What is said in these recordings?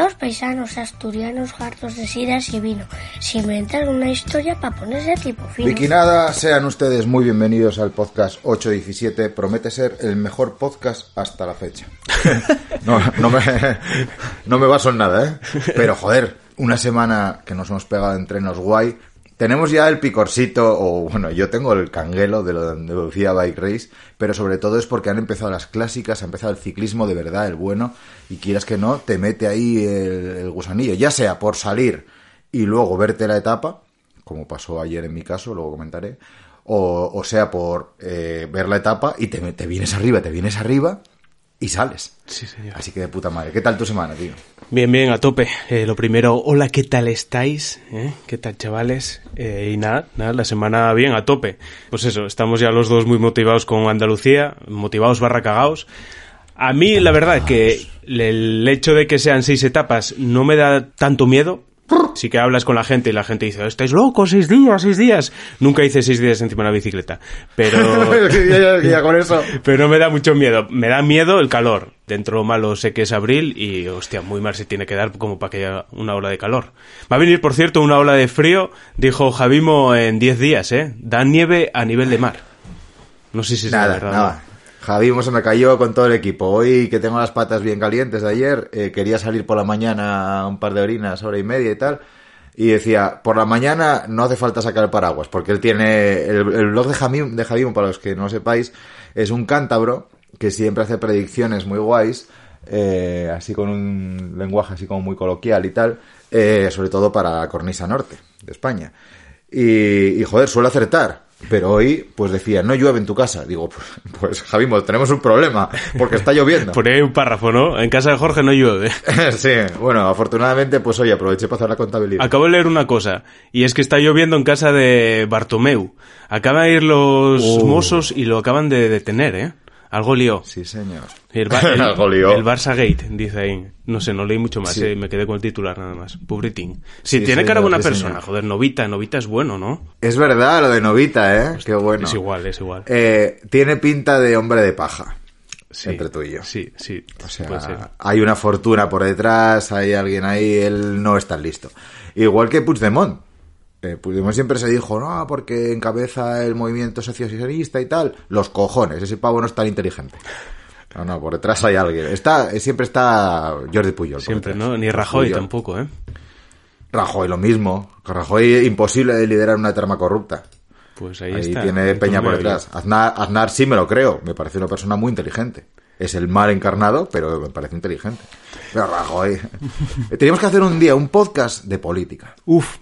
Dos paisanos asturianos hartos de sidas y vino, se inventan una historia para ponerse tipo fino. Vicky nada, sean ustedes muy bienvenidos al podcast 817. Promete ser el mejor podcast hasta la fecha. no, no, me, no me baso en nada, ¿eh? Pero joder, una semana que nos hemos pegado entrenos guay. Tenemos ya el picorcito, o bueno, yo tengo el canguelo de lo de Lucía Bike Race, pero sobre todo es porque han empezado las clásicas, ha empezado el ciclismo de verdad, el bueno, y quieras que no, te mete ahí el, gusanillo, ya sea por salir y luego verte la etapa, como pasó ayer en mi caso, luego comentaré, o, o sea por eh, ver la etapa y te vienes arriba, te vienes arriba y sales. Sí, señor. Así que de puta madre. ¿Qué tal tu semana, tío? Bien, bien, a tope. Eh, lo primero, hola, ¿qué tal estáis? ¿Eh? ¿Qué tal, chavales? Eh, y nada, nada, la semana bien, a tope. Pues eso, estamos ya los dos muy motivados con Andalucía, motivados barra cagaos. A mí, la verdad, que el hecho de que sean seis etapas no me da tanto miedo. Sí que hablas con la gente y la gente dice, estáis locos, seis días, seis días. Nunca hice seis días encima de una bicicleta. Pero... ya, ya con eso. Pero no me da mucho miedo. Me da miedo el calor. Dentro lo malo sé que es abril y, hostia, muy mal se tiene que dar como para que haya una ola de calor. Va a venir, por cierto, una ola de frío, dijo Javimo en 10 días, ¿eh? Da nieve a nivel de mar. No sé si es Nada, la verdad. nada. Javi me cayó con todo el equipo. Hoy que tengo las patas bien calientes de ayer, eh, quería salir por la mañana un par de orinas, hora y media y tal. Y decía, por la mañana no hace falta sacar el paraguas, porque él tiene, el, el blog de Javim, de Javim, para los que no lo sepáis, es un cántabro que siempre hace predicciones muy guays, eh, así con un lenguaje así como muy coloquial y tal, eh, sobre todo para la cornisa norte de España. Y, y joder, suele acertar. Pero hoy, pues decía, no llueve en tu casa. Digo, pues, pues Javimo, tenemos un problema, porque está lloviendo. Por ahí un párrafo, ¿no? En casa de Jorge no llueve. sí, bueno, afortunadamente, pues hoy aproveché para hacer la contabilidad. Acabo de leer una cosa, y es que está lloviendo en casa de Bartomeu. Acaban de ir los Oh. mozos y lo acaban de detener, ¿eh? Algo lió. Sí, señor. El, Ba- el- Algo el Barça Gate, dice ahí. No sé, no leí mucho más, Sí. eh, me quedé con el titular nada más. Pubritín. Sí, Sí, tiene cara buena sí, persona, señor. joder, Novita, Novita es bueno, ¿no? Es verdad lo de Novita, ¿eh? Qué bueno. Es igual, es igual. Eh, tiene pinta de hombre de paja. Sí, entre tú y yo. Sí, sí. O sea, hay una fortuna por detrás, hay alguien ahí, él no está listo. Igual que Puigdemont. Eh, Puigdemont siempre se dijo, no, porque encabeza el movimiento socialista y tal. Los cojones, ese pavo no es tan inteligente. No, no, por detrás hay alguien. Está, eh, siempre está Jordi Puyol. Siempre. ¿no? Ni Rajoy Puyol. tampoco, ¿eh? Rajoy lo mismo. Rajoy imposible de liderar una trama corrupta. Pues ahí, Ahí está. tiene Peña por detrás. Aznar, Aznar sí me lo creo. Me parece una persona muy inteligente. Es el mal encarnado, pero me parece inteligente. Pero Rajoy. Teníamos que hacer un día un podcast de política. Uf,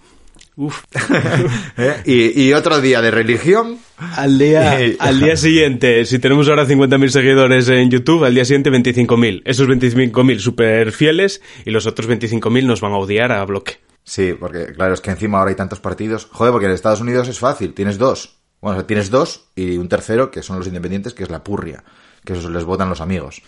uf. ¿eh? Y, y otro día de religión. Al día, al día siguiente, si tenemos ahora 50.000 seguidores en YouTube, al día siguiente 25.000. Esos 25.000 súper fieles y los otros 25.000 nos van a odiar a bloque. Sí, porque claro, es que encima ahora hay tantos partidos. Joder, porque en Estados Unidos es fácil. Tienes dos. Bueno, o sea, tienes dos y un tercero, que son los independientes, que es la purria. Que esos les votan los amigos.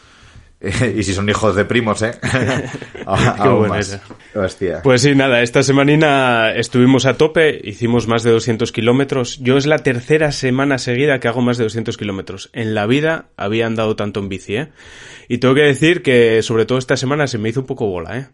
Y si son hijos de primos, ¿eh? A- Qué aún más. Hostia. Pues sí, nada, esta semanina estuvimos a tope, hicimos más de 200 kilómetros. Yo es la tercera semana seguida que hago más de 200 kilómetros. En la vida había andado tanto en bici, ¿eh? Y tengo que decir que sobre todo esta semana se me hizo un poco bola, ¿eh?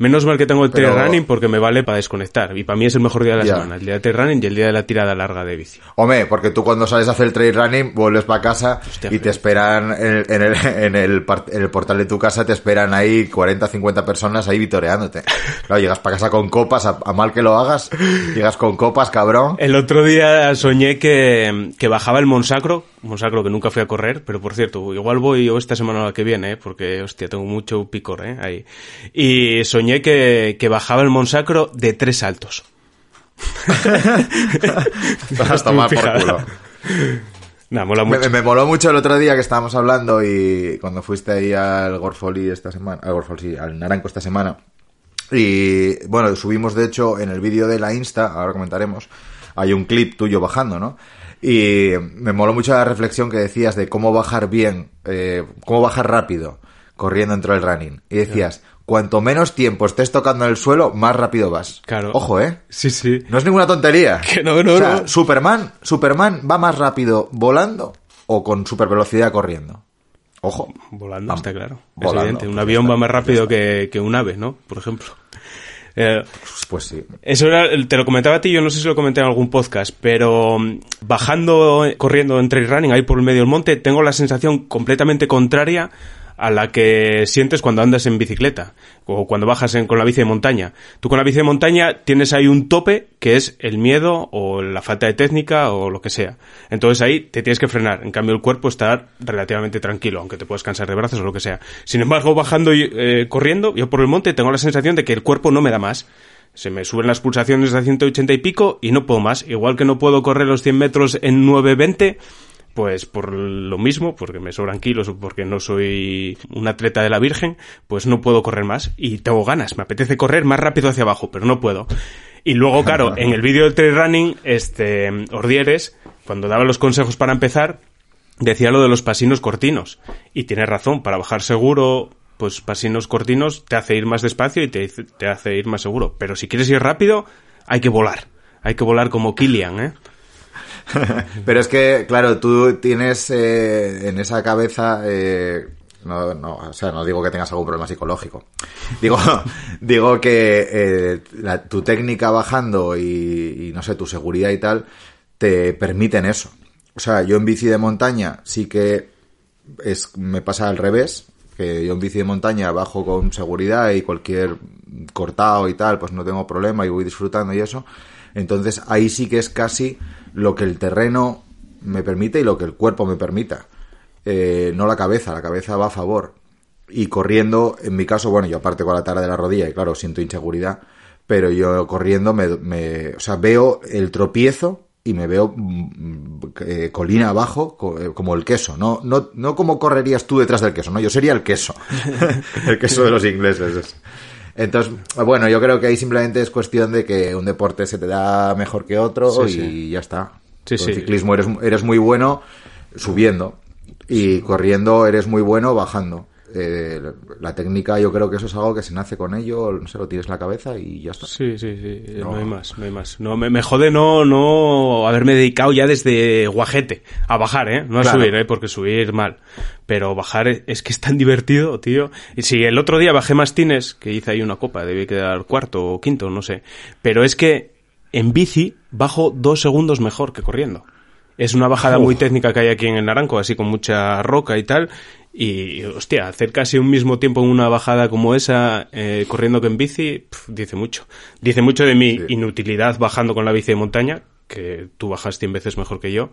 Menos mal que tengo el Pero- trail running porque me vale para desconectar. Y para mí es el mejor día de la semana, el día de trail running y el día de la tirada larga de bici. Hombre, porque tú cuando sales a hacer el trail running, vuelves para casa Hostia, y te esperan en el, en, el, en, el, par- en el portal de tu casa, te esperan ahí 40, 50 personas ahí vitoreándote. Claro, llegas para casa con copas, a, a mal que lo hagas, llegas con copas, cabrón. El otro día soñé que, que bajaba el Monsacro, Monsacro que nunca fui a correr, pero por cierto, igual voy yo esta semana o la que viene, ¿eh? porque hostia, tengo mucho picor ¿eh? ahí. Y soñé que, que bajaba el Monsacro de tres saltos. Vas a tomar por culo. Mola Me, me moló mucho el otro día que estábamos hablando y cuando fuiste ahí al Gorfoli esta semana, al Gorfoli, sí, al Naranco esta semana. Y bueno, subimos de hecho en el vídeo de la Insta, ahora comentaremos, hay un clip tuyo bajando, ¿no? Y me moló mucho la reflexión que decías de cómo bajar bien, eh, cómo bajar rápido corriendo dentro del running. Y decías, cuanto menos tiempo estés tocando el suelo, más rápido vas. Claro. Ojo, ¿eh? Sí, sí. No es ninguna tontería. Que no, no, O sea, no. Superman, Superman va más rápido volando o con super velocidad corriendo. Ojo. Volando, está claro. Es volando, evidente. Un pues avión va más rápido que, que un ave, ¿no? Por ejemplo. Eh, Pues sí. Eso era, te lo comentaba a ti, yo no sé si lo comenté en algún podcast, pero mm, bajando, corriendo en trail running ahí por el medio del monte, tengo la sensación completamente contraria a la que sientes cuando andas en bicicleta o cuando bajas en- con la bici de montaña. Tú con la bici de montaña tienes ahí un tope que es el miedo o la falta de técnica o lo que sea. Entonces ahí te tienes que frenar. En cambio el cuerpo está relativamente tranquilo, aunque te puedes cansar de brazos o lo que sea. Sin embargo, bajando y eh, corriendo, yo por el monte tengo la sensación de que el cuerpo no me da más. Se me suben las pulsaciones a 180 y pico y no puedo más. Igual que no puedo correr los 100 metros en 9.20, pues por lo mismo, porque me sobran kilos o porque no soy un atleta de la Virgen, pues no puedo correr más. Y tengo ganas, me apetece correr más rápido hacia abajo, pero no puedo. Y luego, claro, en el vídeo del trail running, este, Ordieres, cuando daba los consejos para empezar, decía lo de los pasinos cortinos. Y tiene razón, para bajar seguro, pues pasinos cortinos te hace ir más despacio y te, te hace ir más seguro. Pero si quieres ir rápido, hay que volar. Hay que volar como Killian, ¿eh? Pero es que, claro, tú tienes eh, en esa cabeza. eh, no, no, o sea, no digo que tengas algún problema psicológico. Digo, digo que eh, la- tu técnica bajando y, y, no sé, tu seguridad y tal, te permiten eso. O sea, yo en bici de montaña sí que es, me pasa al revés, que yo en bici de montaña bajo con seguridad y cualquier cortado y tal, pues no tengo problema y voy disfrutando y eso. Entonces ahí sí que es casi lo que el terreno me permite y lo que el cuerpo me permita. Eh, no la cabeza, la cabeza va a favor. Y corriendo, en mi caso, bueno, yo aparte con la tara de la rodilla y claro, siento inseguridad, pero yo corriendo me, me- o sea, veo el tropiezo y me veo mm, eh, colina abajo eh, como el queso, no, no, no como correrías tú detrás del queso, no, yo sería el queso, el queso de los ingleses. Es. Entonces, bueno, yo creo que ahí simplemente es cuestión de que un deporte se te da mejor que otro Sí, y sí. ya está. Sí, Con el ciclismo eres, eres muy bueno subiendo y corriendo eres muy bueno bajando. Eh, la técnica yo creo que eso es algo que se nace con ello, no sé, lo tienes en la cabeza y ya está. Sí, sí, sí, no, No. hay más, no hay más. No, me, me jode no, no haberme dedicado ya desde guajete a bajar, ¿eh? No a Claro. subir, ¿eh? Porque subir mal. Pero bajar es, es que es tan divertido, tío. Y si el otro día bajé Mastines, que hice ahí una copa, debí quedar cuarto o quinto, no sé. Pero es que en bici bajo dos segundos mejor que corriendo. Es una bajada muy técnica que hay aquí en el Naranco, así con mucha roca y tal. Y, hostia, hacer casi un mismo tiempo en una bajada como esa, eh, corriendo que en bici, pf, dice mucho. Dice mucho de mi Sí. inutilidad bajando con la bici de montaña, que tú bajas 100 veces mejor que yo.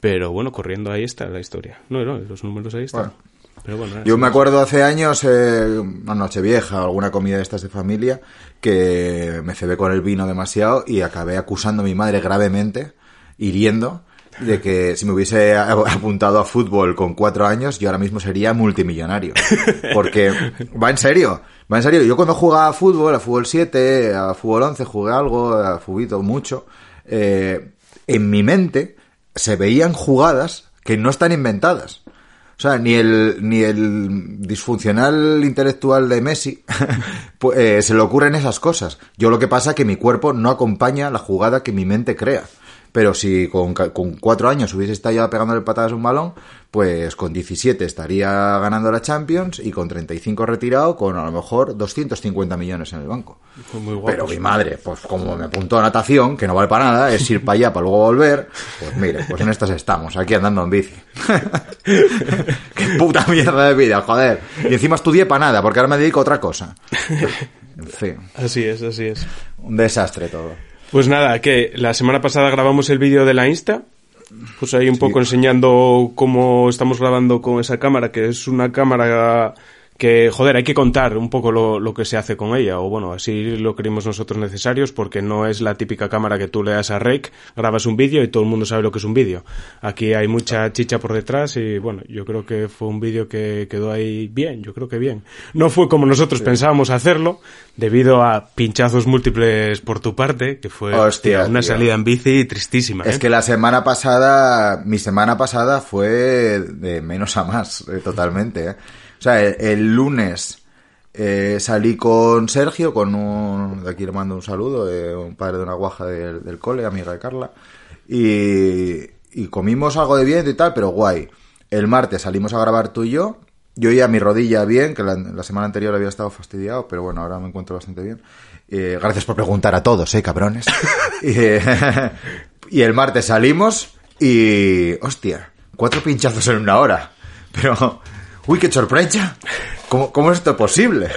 Pero bueno, corriendo ahí está la historia. No, no, los números ahí están. Bueno. Pero bueno, nada, Yo me acuerdo hace años, eh, una noche vieja, alguna comida de estas de familia, que me cebé con el vino demasiado y acabé acusando a mi madre gravemente, hiriendo, de que si me hubiese apuntado a fútbol con cuatro años, yo ahora mismo sería multimillonario. Porque va en serio, va en serio. Yo cuando jugaba a fútbol, a fútbol 7, a fútbol 11, jugué algo, a fubito mucho, eh, en mi mente se veían jugadas que no están inventadas. O sea, ni el, ni el disfuncional intelectual de Messi pues, eh, se le ocurren esas cosas. Yo lo que pasa es que mi cuerpo no acompaña la jugada que mi mente crea. Pero si con, con cuatro años hubiese estado ya pegándole patadas a un balón, pues con 17 estaría ganando la Champions y con 35 retirado con a lo mejor 250 millones en el banco. Muy guapo. Pero mi madre, pues como me apuntó a natación, que no vale para nada, es ir para allá para luego volver, pues mire, pues en estas estamos, aquí andando en bici. Qué puta mierda de vida, joder. Y encima estudié para nada, porque ahora me dedico a otra cosa. En fin, Así es, así es. un desastre todo. Pues nada, que la semana pasada grabamos el vídeo de la Insta. Pues ahí un poco enseñando cómo estamos grabando con esa cámara, que es una cámara que, joder, hay que contar un poco lo, lo que se hace con ella, o bueno, así lo creímos nosotros necesarios, porque no es la típica cámara que tú le das a Rec, grabas un vídeo y todo el mundo sabe lo que es un vídeo. Aquí hay mucha chicha por detrás y bueno, yo creo que fue un vídeo que quedó ahí bien, yo creo que bien. No fue como nosotros pensábamos hacerlo, debido a pinchazos múltiples por tu parte, que fue hostia, una tío. salida en bici tristísima. Es ¿eh? que la semana pasada, mi semana pasada fue de menos a más, eh, totalmente. ¿eh? O sea, el, el lunes eh, salí con Sergio, con un, de aquí le mando un saludo, un padre de una guaja del, del cole, amiga de Carla, y, y comimos algo de viento y tal, pero guay. El martes salimos a grabar tú y yo. Yo ya mi rodilla bien, que la, la semana anterior había estado fastidiado, pero bueno, ahora me encuentro bastante bien. Eh, gracias por preguntar a todos, eh, cabrones. y, eh, y el martes salimos y... Hostia, cuatro pinchazos en una hora. Pero... Uy, qué sorpresa. ¿Cómo, cómo es esto posible?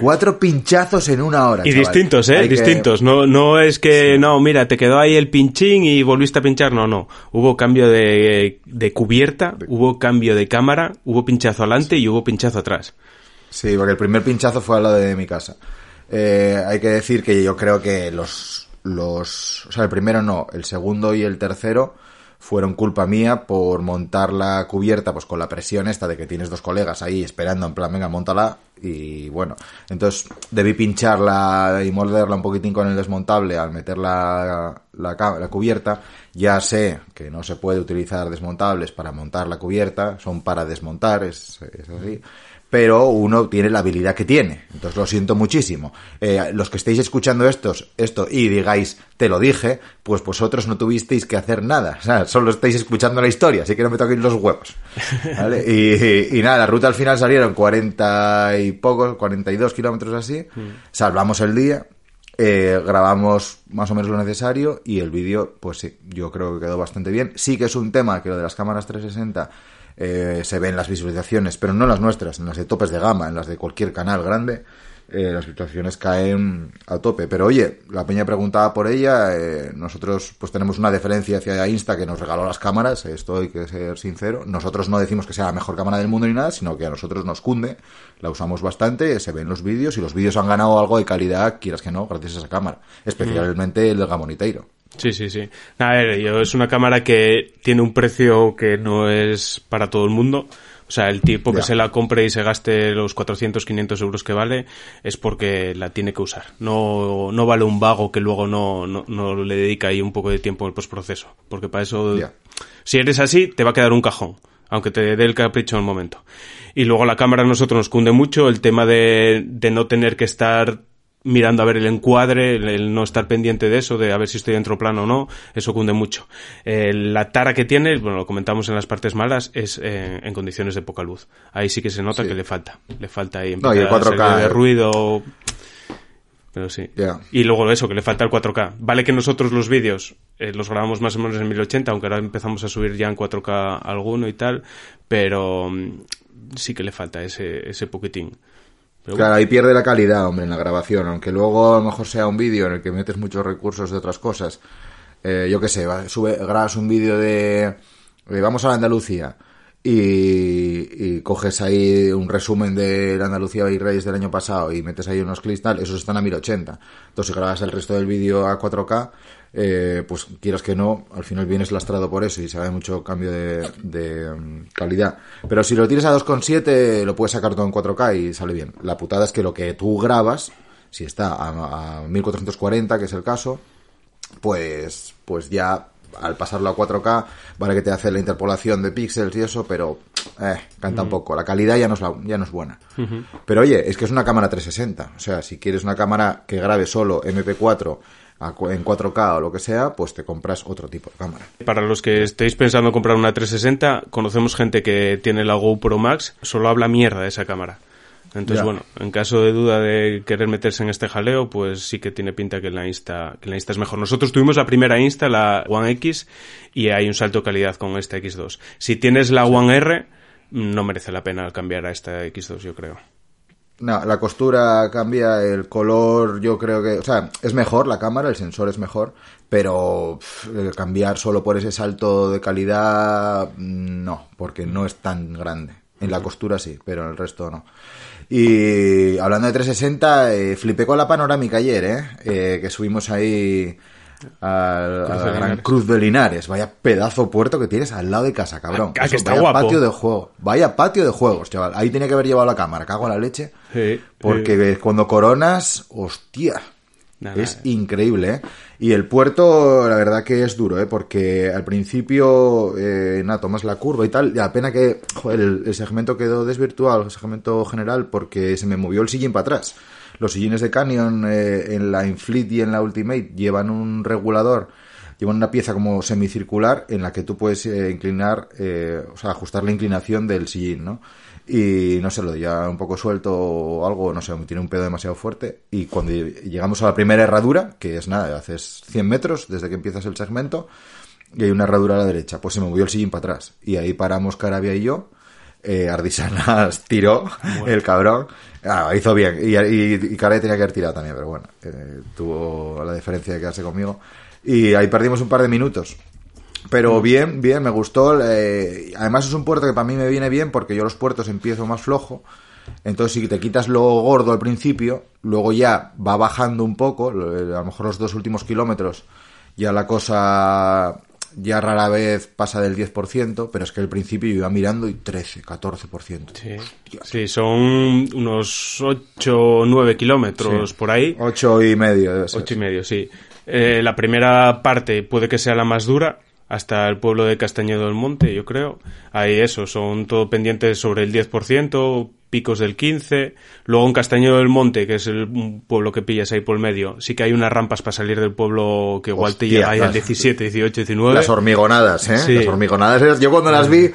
Cuatro pinchazos en una hora. Y chaval. distintos, ¿eh? Hay que- Distintos. No, no es que, no, mira, te quedó ahí el pinchín y volviste a pinchar. No, no. Hubo cambio de, de cubierta, hubo cambio de cámara, hubo pinchazo adelante y hubo pinchazo atrás. Sí, porque el primer pinchazo fue al lado de mi casa. Eh, hay que decir que yo creo que los, los, o sea, el primero no, el segundo y el tercero fueron culpa mía por montar la cubierta, pues con la presión esta de que tienes dos colegas ahí esperando, en plan, venga, montala, y bueno, entonces debí pincharla y molderla un poquitín con el desmontable al meter la, la, cubierta. Ya sé que no se puede utilizar desmontables para montar la cubierta, son para desmontar, es, es así pero uno tiene la habilidad que tiene. Entonces lo siento muchísimo. Eh, los que estéis escuchando estos, esto y digáis, te lo dije, pues vosotros no tuvisteis que hacer nada. O sea, solo estáis escuchando la historia, así que no me toquéis los huevos. ¿Vale? Y, y nada, la ruta al final salieron 40 y pocos, 42 kilómetros así. Salvamos el día. eh, grabamos más o menos lo necesario y el vídeo, pues sí, yo creo que quedó bastante bien. Sí que es un tema que lo de las cámaras 360 eh, se ven las visualizaciones, pero no las nuestras, en las de topes de gama, en las de cualquier canal grande, eh, las visualizaciones caen a tope. Pero oye, la peña preguntaba por ella, eh, nosotros pues tenemos una deferencia hacia Insta que nos regaló las cámaras, esto hay que ser sincero. Nosotros no decimos que sea la mejor cámara del mundo ni nada, sino que a nosotros nos cunde, la usamos bastante, se ven los vídeos y los vídeos han ganado algo de calidad, quieras que no, gracias a esa cámara, especialmente el del Gamoniteiro. Sí, sí, sí. A ver, yo, es una cámara que tiene un precio que no es para todo el mundo. O sea, el tipo que se la compre y se gaste los 400, 500 euros que vale es porque la tiene que usar. No, no vale un vago que luego no, no, no le dedica ahí un poco de tiempo el postproceso. Porque para eso, si eres así, te va a quedar un cajón. Aunque te dé el capricho en el momento. Y luego la cámara a nosotros nos cunde mucho el tema de, de no tener que estar mirando a ver el encuadre, el, el no estar pendiente de eso, de a ver si estoy dentro plano o no, eso cunde mucho. Eh, la tara que tiene, bueno, lo comentamos en las partes malas, es eh, en condiciones de poca luz. Ahí sí que se nota Sí. que le falta. Le falta ahí No, y el empezar a 4K, salir de eh. ruido. Pero sí. Y luego eso, que le falta el 4K. Vale que nosotros los vídeos eh, los grabamos más o menos en 1080, aunque ahora empezamos a subir ya en 4K alguno y tal, pero mm, sí que le falta ese, ese poquitín. Pero Claro, ahí pierde la calidad, hombre, en la grabación. Aunque luego a lo mejor sea un vídeo en el que metes muchos recursos de otras cosas. Eh, yo qué sé, sube, grabas un vídeo de, de Vamos a la Andalucía y, y coges ahí un resumen de la Andalucía y Reyes del año pasado y metes ahí unos clips tal, esos están a 1080. Entonces, si grabas el resto del vídeo a 4K, eh, pues quieras que no, al final vienes lastrado por eso y se ve mucho cambio de, de, mm, calidad. Pero si lo tienes a 2,7 lo puedes sacar todo en 4K y sale bien. La putada es que lo que tú grabas, si está a, a 1440, que es el caso, pues, pues ya al pasarlo a 4K, vale que te hace la interpolación de píxeles y eso, pero eh, canta un poco. La calidad ya no es, la- ya no es buena. Pero oye, es que es una cámara 360. O sea, si quieres una cámara que grabe solo MP4 a cu- en 4K o lo que sea, pues te compras otro tipo de cámara. Para los que estéis pensando en comprar una 360, conocemos gente que tiene la GoPro Max, solo habla mierda de esa cámara. Entonces, Ya. bueno, en caso de duda de querer meterse en este jaleo, pues sí que tiene pinta que la Insta, que la Insta es mejor. Nosotros tuvimos la primera Insta, la One X, y hay un salto de calidad con esta X2. Si tienes la One R, no merece la pena cambiar a esta X2, yo creo. No, la costura cambia, el color yo creo que, o sea, es mejor la cámara, el sensor es mejor, pero pff, cambiar solo por ese salto de calidad, no, porque no es tan grande. En la costura sí, pero en el resto no. Y hablando de 360, eh, flipé con la panorámica ayer, ¿eh? Eh, que subimos ahí al, a la Gran. Cruz de Linares. Vaya pedazo puerto que tienes al lado de casa, cabrón. Ah, que está vaya guapo. patio de juego. Vaya patio de juegos, chaval. Ahí tenía que haber llevado la cámara, cago en la leche. Sí, Porque cuando coronas, hostia, Nada, es eh. increíble, ¿eh? Y el puerto, la verdad que es duro, ¿eh? Porque al principio, eh, nada, tomas la curva y tal, y la pena que, joder, el, el segmento quedó desvirtuado, el segmento general, porque se me movió el sillín para atrás. Los sillines de Canyon eh, en la Infleet y en la Ultimate llevan un regulador llevan una pieza como semicircular en la que tú puedes eh, inclinar, eh, o sea, ajustar la inclinación del sillín, ¿no? Y no sé, lo ya un poco suelto o algo, no sé, tiene un pedo demasiado fuerte. Y cuando llegamos a la primera herradura, que es nada, haces 100 metros desde que empiezas el segmento, y hay una herradura a la derecha, pues se me movió el sillín para atrás. Y ahí paramos Carabia y yo. Eh, Ardisanas tiró, el cabrón. Ah, hizo bien. Y, y, tenía que haber tirado también, pero bueno, eh, tuvo la diferencia de quedarse conmigo. Y ahí perdimos un par de minutos. Pero bien, bien, me gustó. Eh, además es un puerto que para mí me viene bien porque yo los puertos empiezo más flojo. Entonces si te quitas lo gordo al principio, luego ya va bajando un poco, a lo mejor los dos últimos kilómetros, ya la cosa ya rara vez pasa del 10%, pero es que al principio yo iba mirando y 13, 14%. Sí, sí son unos 8 o 9 kilómetros Sí. por ahí. 8 y medio debe ser. Ocho y medio, sí. Eh, la primera parte puede que sea la más dura, hasta el pueblo de Castañedo del Monte, yo creo. Ahí eso, son todo pendientes sobre el 10%, picos del 15%. Luego en Castañedo del Monte, que es el pueblo que pillas ahí por el medio, sí que hay unas rampas para salir del pueblo que igual te llega ahí al las- 17, 18, 19. Las hormigonadas, ¿eh? Sí. Las hormigonadas. Yo cuando las vi, eh,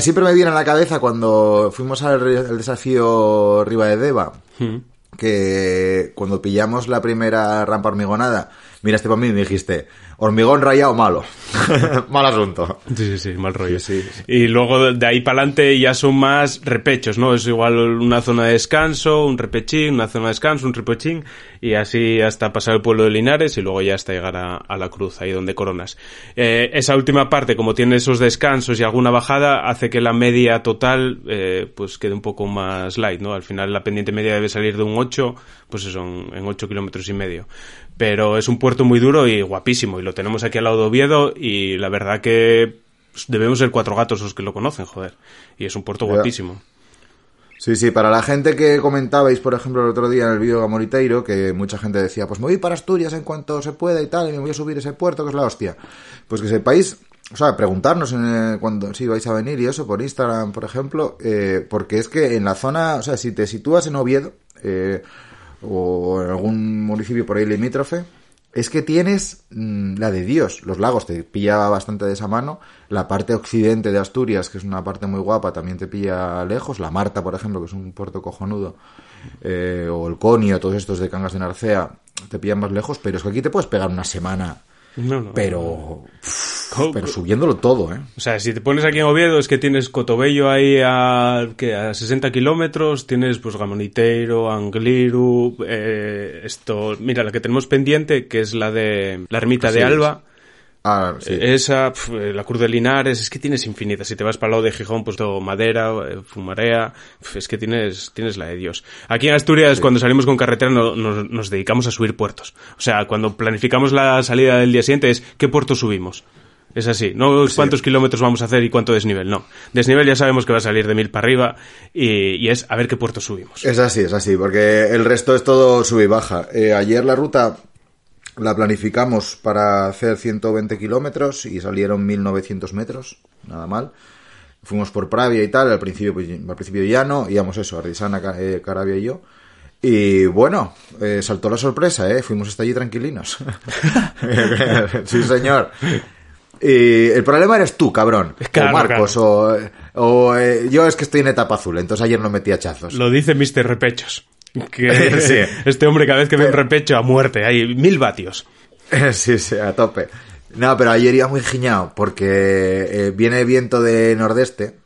siempre me viene a la cabeza cuando fuimos al desafío Riva de Deva, Mm. que cuando pillamos la primera rampa hormigonada, miraste para mí y me dijiste, hormigón rayado malo. Mal asunto. Sí, sí, sí, mal rollo. Sí. Y luego de- ahí para adelante ya son más repechos, ¿no? Es igual una zona de descanso, un repechín, una zona de descanso, un repechín, y así hasta pasar el pueblo de Linares y luego ya hasta llegar a, a la cruz, ahí donde coronas. Eh, esa última parte, como tiene esos descansos y alguna bajada, hace que la media total eh, pues quede un poco más light, ¿no? Al final la pendiente media debe salir de un 8, pues eso, en en 8 kilómetros y medio. Pero es un puerto muy duro y guapísimo, y lo tenemos aquí al lado de Oviedo, y la verdad que pues, debemos ser cuatro gatos los que lo conocen, joder. Y es un puerto guapísimo. Sí, sí, para la gente que comentabais, por ejemplo, el otro día en el vídeo de Gamoriteiro, que mucha gente decía, pues me voy para Asturias en cuanto se pueda y tal, y me voy a subir ese puerto, que es la hostia. Pues que sepáis, o sea, preguntarnos en, eh, cuando si vais a venir y eso, por Instagram, por ejemplo, eh, porque es que en la zona, o sea, si te sitúas en Oviedo, eh, o en algún municipio por ahí limítrofe, es que tienes mm, la de Dios. Los lagos te pilla bastante de esa mano. La parte occidente de Asturias, que es una parte muy guapa, también te pilla lejos. La Marta, por ejemplo, que es un puerto cojonudo. eh, o el Conio, todos estos de Cangas de Narcea, te pillan más lejos. Pero es que aquí te puedes pegar una semana. No, no. Pero, Co- pero subiéndolo todo, ¿eh? O sea, si te pones aquí en Oviedo es que tienes Cotobello ahí a, ¿qué? a 60 kilómetros, tienes pues Gamoniteiro, Angliru, eh, esto, mira, la que tenemos pendiente, que es la de la ermita de Alba, Ah, sí. esa, eh, la Cruz de Linares, es que tienes infinitas. Si te vas para el lado de Gijón, pues todo Madera, eh, Fumarea, pf, es que tienes, tienes la de Dios. Aquí en Asturias, cuando salimos con carretera, no- nos, nos dedicamos a subir puertos. O sea, cuando planificamos la salida del día siguiente es, ¿qué puerto subimos? Es así, no cuántos kilómetros vamos a hacer y cuánto desnivel, no. Desnivel ya sabemos que va a salir de mil para arriba y, y es a ver qué puerto subimos. Es así, es así, porque el resto es todo sube y baja. Eh, ayer la ruta la planificamos para hacer 120 kilómetros y salieron 1900 metros, nada mal. Fuimos por Pravia y tal, al principio, pues, al principio llano, íbamos eso, Ardisana, eh, Carabia y yo. Y bueno, eh, saltó la sorpresa, ¿eh? Fuimos hasta allí tranquilinos. sí, señor. Y el problema eres tú, cabrón. Claro, o Marcos, o, o, eh, yo es que estoy en etapa azul, entonces ayer no metí hachazos. Lo dice Mr. Repechos. Que Sí. este hombre cada vez que ve un repecho a muerte, hay mil vatios. Sí, sí, a tope. No, pero ayer iba muy giñado porque eh, viene viento de nordeste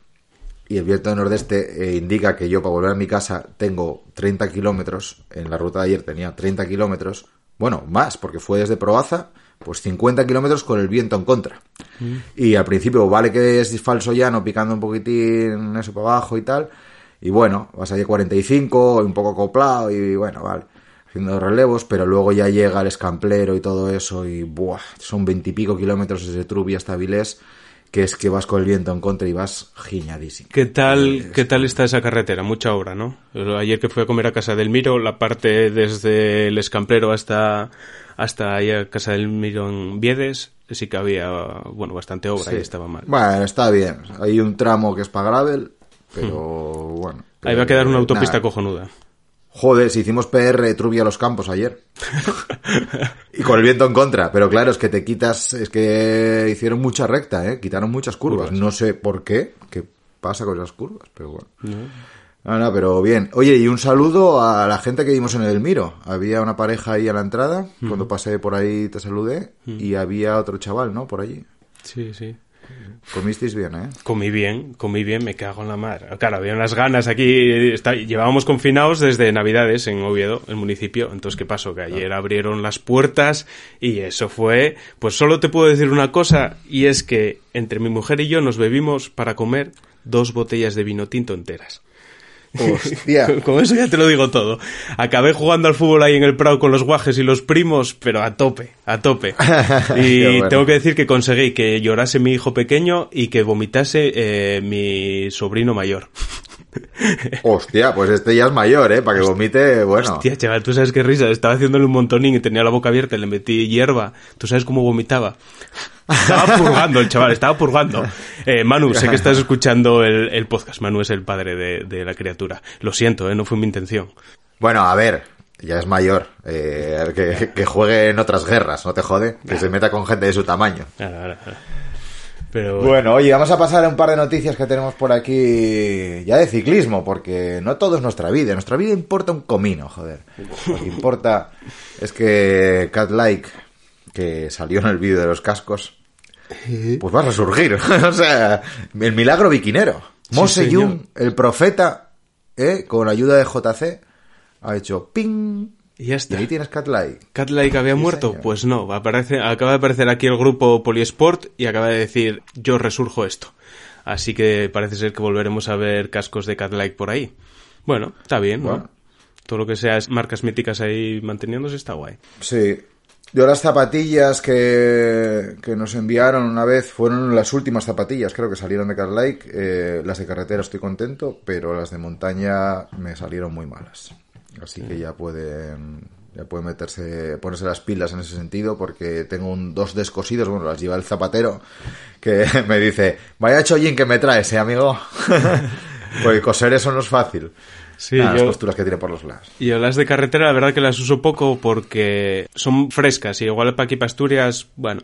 y el viento de nordeste eh, indica que yo para volver a mi casa tengo 30 kilómetros. En la ruta de ayer tenía 30 kilómetros. Bueno, más, porque fue desde Proaza, pues 50 kilómetros con el viento en contra. Y al principio vale que es falso llano, picando un poquitín eso para abajo y tal. Y bueno, vas allí a 45, un poco acoplado y bueno, vale, haciendo relevos, pero luego ya llega el escamplero y todo eso y buah, son veintipico kilómetros desde Trubia hasta Vilés, que es que vas con el viento en contra y vas giñadísimo. ¿Qué tal, ¿Qué tal está esa carretera? Mucha obra, ¿no? Ayer que fui a comer a Casa del Miro, la parte desde el Escamplero hasta, hasta ahí a Casa del Miro en Viedes, sí que había, bueno, bastante obra y estaba mal. Bueno, está bien. Hay un tramo que es para gravel, pero bueno. Ahí va a quedar una autopista nada. cojonuda. Joder, si hicimos PR Trubia a los campos ayer. y con el viento en contra. Pero claro, es que te quitas, es que hicieron mucha recta, ¿eh? Quitaron muchas curvas. No sé por qué, qué pasa con esas curvas, pero bueno. No. no, pero bien. Oye, y un saludo a la gente que vimos en el Miro. Había una pareja ahí a la entrada. Cuando pasé por ahí te saludé. Y había otro chaval, ¿no? Por allí. Sí, sí. Comisteis bien, ¿eh? Comí bien, comí bien, me cago en la mar. Claro, había unas ganas aquí. Está, llevábamos confinados desde Navidades en Oviedo, el municipio. Entonces, ¿qué pasó? Que ayer abrieron las puertas y eso fue. Pues solo te puedo decir una cosa, y es que entre mi mujer y yo nos bebimos para comer dos botellas de vino tinto enteras. Hostia. Con eso ya te lo digo todo. Acabé jugando al fútbol ahí en el Prado con los guajes y los primos, pero a tope, a tope. Y bueno. tengo que decir que conseguí que llorase mi hijo pequeño y que vomitase eh, mi sobrino mayor. Hostia, pues este ya es mayor, ¿eh? Para que vomite, bueno. Hostia, chaval, tú sabes qué risa. Estaba haciéndole un montonín y tenía la boca abierta y le metí hierba. ¿Tú sabes cómo vomitaba? Estaba purgando el chaval, estaba purgando. Eh, Manu, sé que estás escuchando el, el podcast. Manu es el padre de, de, la criatura. Lo siento, ¿eh? No fue mi intención. Bueno, a ver, ya es mayor. Eh, que, que, juegue en otras guerras, no te jode. Que se meta con gente de su tamaño. Ahora, ahora, ahora. Pero... Bueno, oye, vamos a pasar a un par de noticias que tenemos por aquí ya de ciclismo, porque no todo es nuestra vida. Nuestra vida importa un comino, joder. Lo que importa es que Cat Like, que salió en el vídeo de los cascos, pues va a resurgir. o sea, el milagro biquinero. Mose Sí, Jung, el profeta, ¿eh? con ayuda de JC, ha hecho ping. Y ya Y está. ahí tienes Cat Like. ¿Cat Like había muerto? señor. Pues no, aparece, acaba de aparecer aquí el grupo Poliesport y acaba de decir yo resurjo esto. Así que parece ser que volveremos a ver cascos de Cat Like por ahí. Bueno, está bien, ¿no? Todo lo que sea es marcas míticas ahí manteniéndose está guay. Sí. Yo las zapatillas que, que nos enviaron una vez fueron las últimas zapatillas, creo que salieron de Cat Like. Eh, las de carretera estoy contento, pero las de montaña me salieron muy malas. Así que ya pueden, ya pueden meterse, ponerse las pilas en ese sentido, porque tengo un, dos descosidos, bueno, las lleva el zapatero, que me dice, vaya chollín que me traes, eh, amigo. porque coser eso no es fácil. Sí, Ah, Las costuras que tiene por los lados. yo las de carretera la verdad que las uso poco porque son frescas y igual para aquí para Asturias, bueno,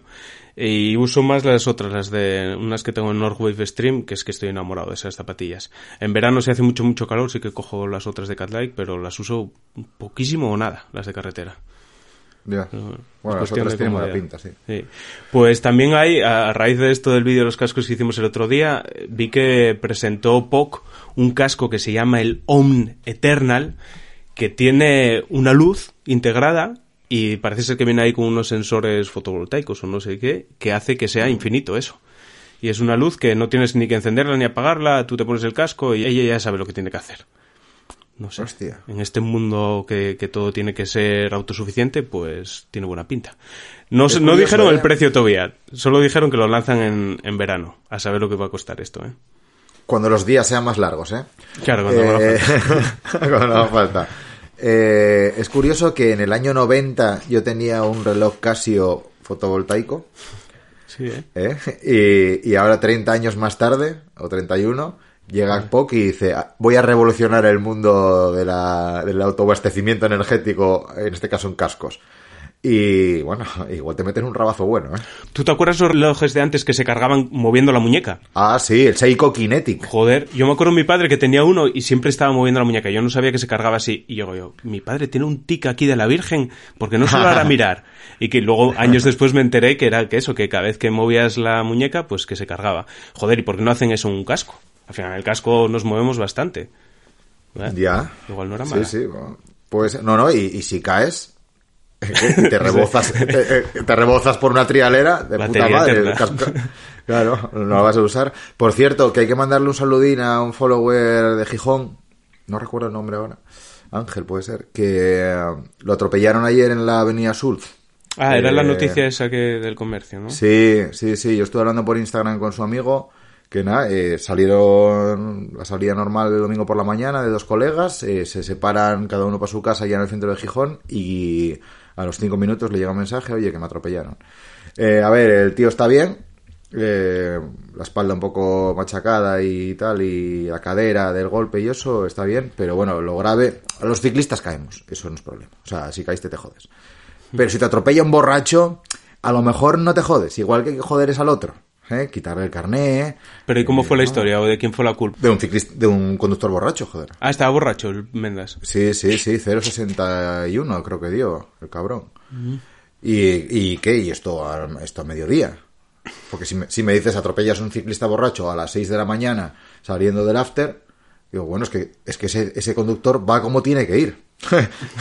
y uso más las otras, las de unas que tengo en Northwave Stream, que es que estoy enamorado de esas zapatillas. En verano si hace mucho mucho calor sí que cojo las otras de Cat Like, pero las uso poquísimo o nada, las de carretera. Ya. Bueno, las otras tienen buena pinta, sí. Sí. Pues también hay, a raíz de esto del vídeo de los cascos que hicimos el otro día, vi que presentó POC un casco que se llama el Omn Eternal, que tiene una luz integrada y parece ser que viene ahí con unos sensores fotovoltaicos o no sé qué, que hace que sea infinito eso. Y es una luz que no tienes ni que encenderla ni apagarla, tú te pones el casco y ella ya sabe lo que tiene que hacer. No sé. Hostia. En este mundo que, que todo tiene que ser autosuficiente, pues tiene buena pinta. No, Es no dijeron ¿eh? el precio todavía, solo dijeron que lo lanzan en, en verano, a saber lo que va a costar esto, ¿eh? Cuando los días sean más largos, ¿eh? Claro, cuando no Eh, haga cuando no haga falta. Eh, es curioso que en el año 90 yo tenía un reloj Casio fotovoltaico Sí, ¿eh? ¿eh? y, y ahora 30 años más tarde, o 31, llega Spock y dice, "Ah, voy a revolucionar el mundo de la- del autoabastecimiento energético, en este caso en cascos. Y bueno, igual te meten un rabazo bueno, ¿eh? ¿Tú te acuerdas los relojes de antes que se cargaban moviendo la muñeca? Ah, sí, el Seiko Kinetic. Joder, yo me acuerdo de mi padre que tenía uno y siempre estaba moviendo la muñeca. Yo no sabía que se cargaba así. Y yo, yo, mi padre tiene un tic aquí de la Virgen, porque no se lo hará mirar. Y que luego, años después me enteré que era que eso, que cada vez que movías la muñeca, pues que se cargaba. Joder, ¿y por qué no hacen eso en un casco? Al final, en el casco nos movemos bastante. Ya. Igual no era mala. Sí, sí. Pues, no, no, y, y si caes, te rebozas, te, eh, te rebozas por una trialera de Batería puta madre. Claro, no lo vas a usar. Por cierto, que hay que mandarle un saludín a un follower de Gijón, no recuerdo el nombre ahora, Ángel puede ser, que eh, lo atropellaron ayer en la avenida Sur. Ah, era la Eh, noticia esa que del comercio, ¿no? Sí, sí, sí. Yo estuve hablando por Instagram con su amigo. Que nada, eh, salieron la salida normal el domingo por la mañana de dos colegas. eh, se separan cada uno para su casa ya en el centro de Gijón. Y a los cinco minutos le llega un mensaje: Oye, que me atropellaron. Eh, a ver, el tío está bien. eh, la espalda un poco machacada y tal, y la cadera del golpe y eso está bien, pero bueno, lo grave, a los ciclistas caemos, eso no es problema. O sea, si caíste te jodes. Pero si te atropella un borracho, a lo mejor no te jodes, igual que es al otro. ¿Eh? Quitarle el carné. Pero ¿y cómo fue la historia o de quién fue la culpa? De un ciclista, de un conductor borracho, joder. Ah, estaba borracho el Mendas. Sí, sí, sí, 0,61 creo que dio, el cabrón. ¿Y, ¿Y qué? Y esto a, esto a mediodía. Porque si me, si me dices atropellas a un ciclista borracho a las 6 de la mañana saliendo del after, digo, bueno, es que, es que ese, ese conductor va como tiene que ir.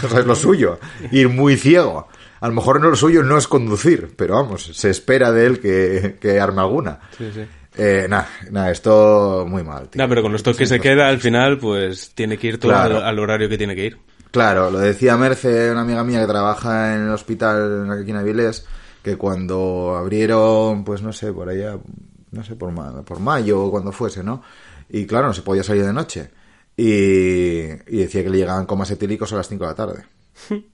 es lo suyo. Ir muy ciego. A lo mejor no lo suyo no es conducir, pero vamos, se espera de él que, que arme alguna. Sí, sí. Eh, nada, nada, esto muy mal. tío. No, pero con los toques se queda, al final, pues tiene que ir todo Claro. al, al horario que tiene que ir. Claro, lo decía Merce, una amiga mía que trabaja en el hospital aquí en Avilés, que cuando abrieron, pues no sé, por allá, no sé, por, ma- por mayo o cuando fuese, ¿no? Y claro, no se podía salir de noche. Y, y decía que le llegaban comas etílicos a las 5 de la tarde.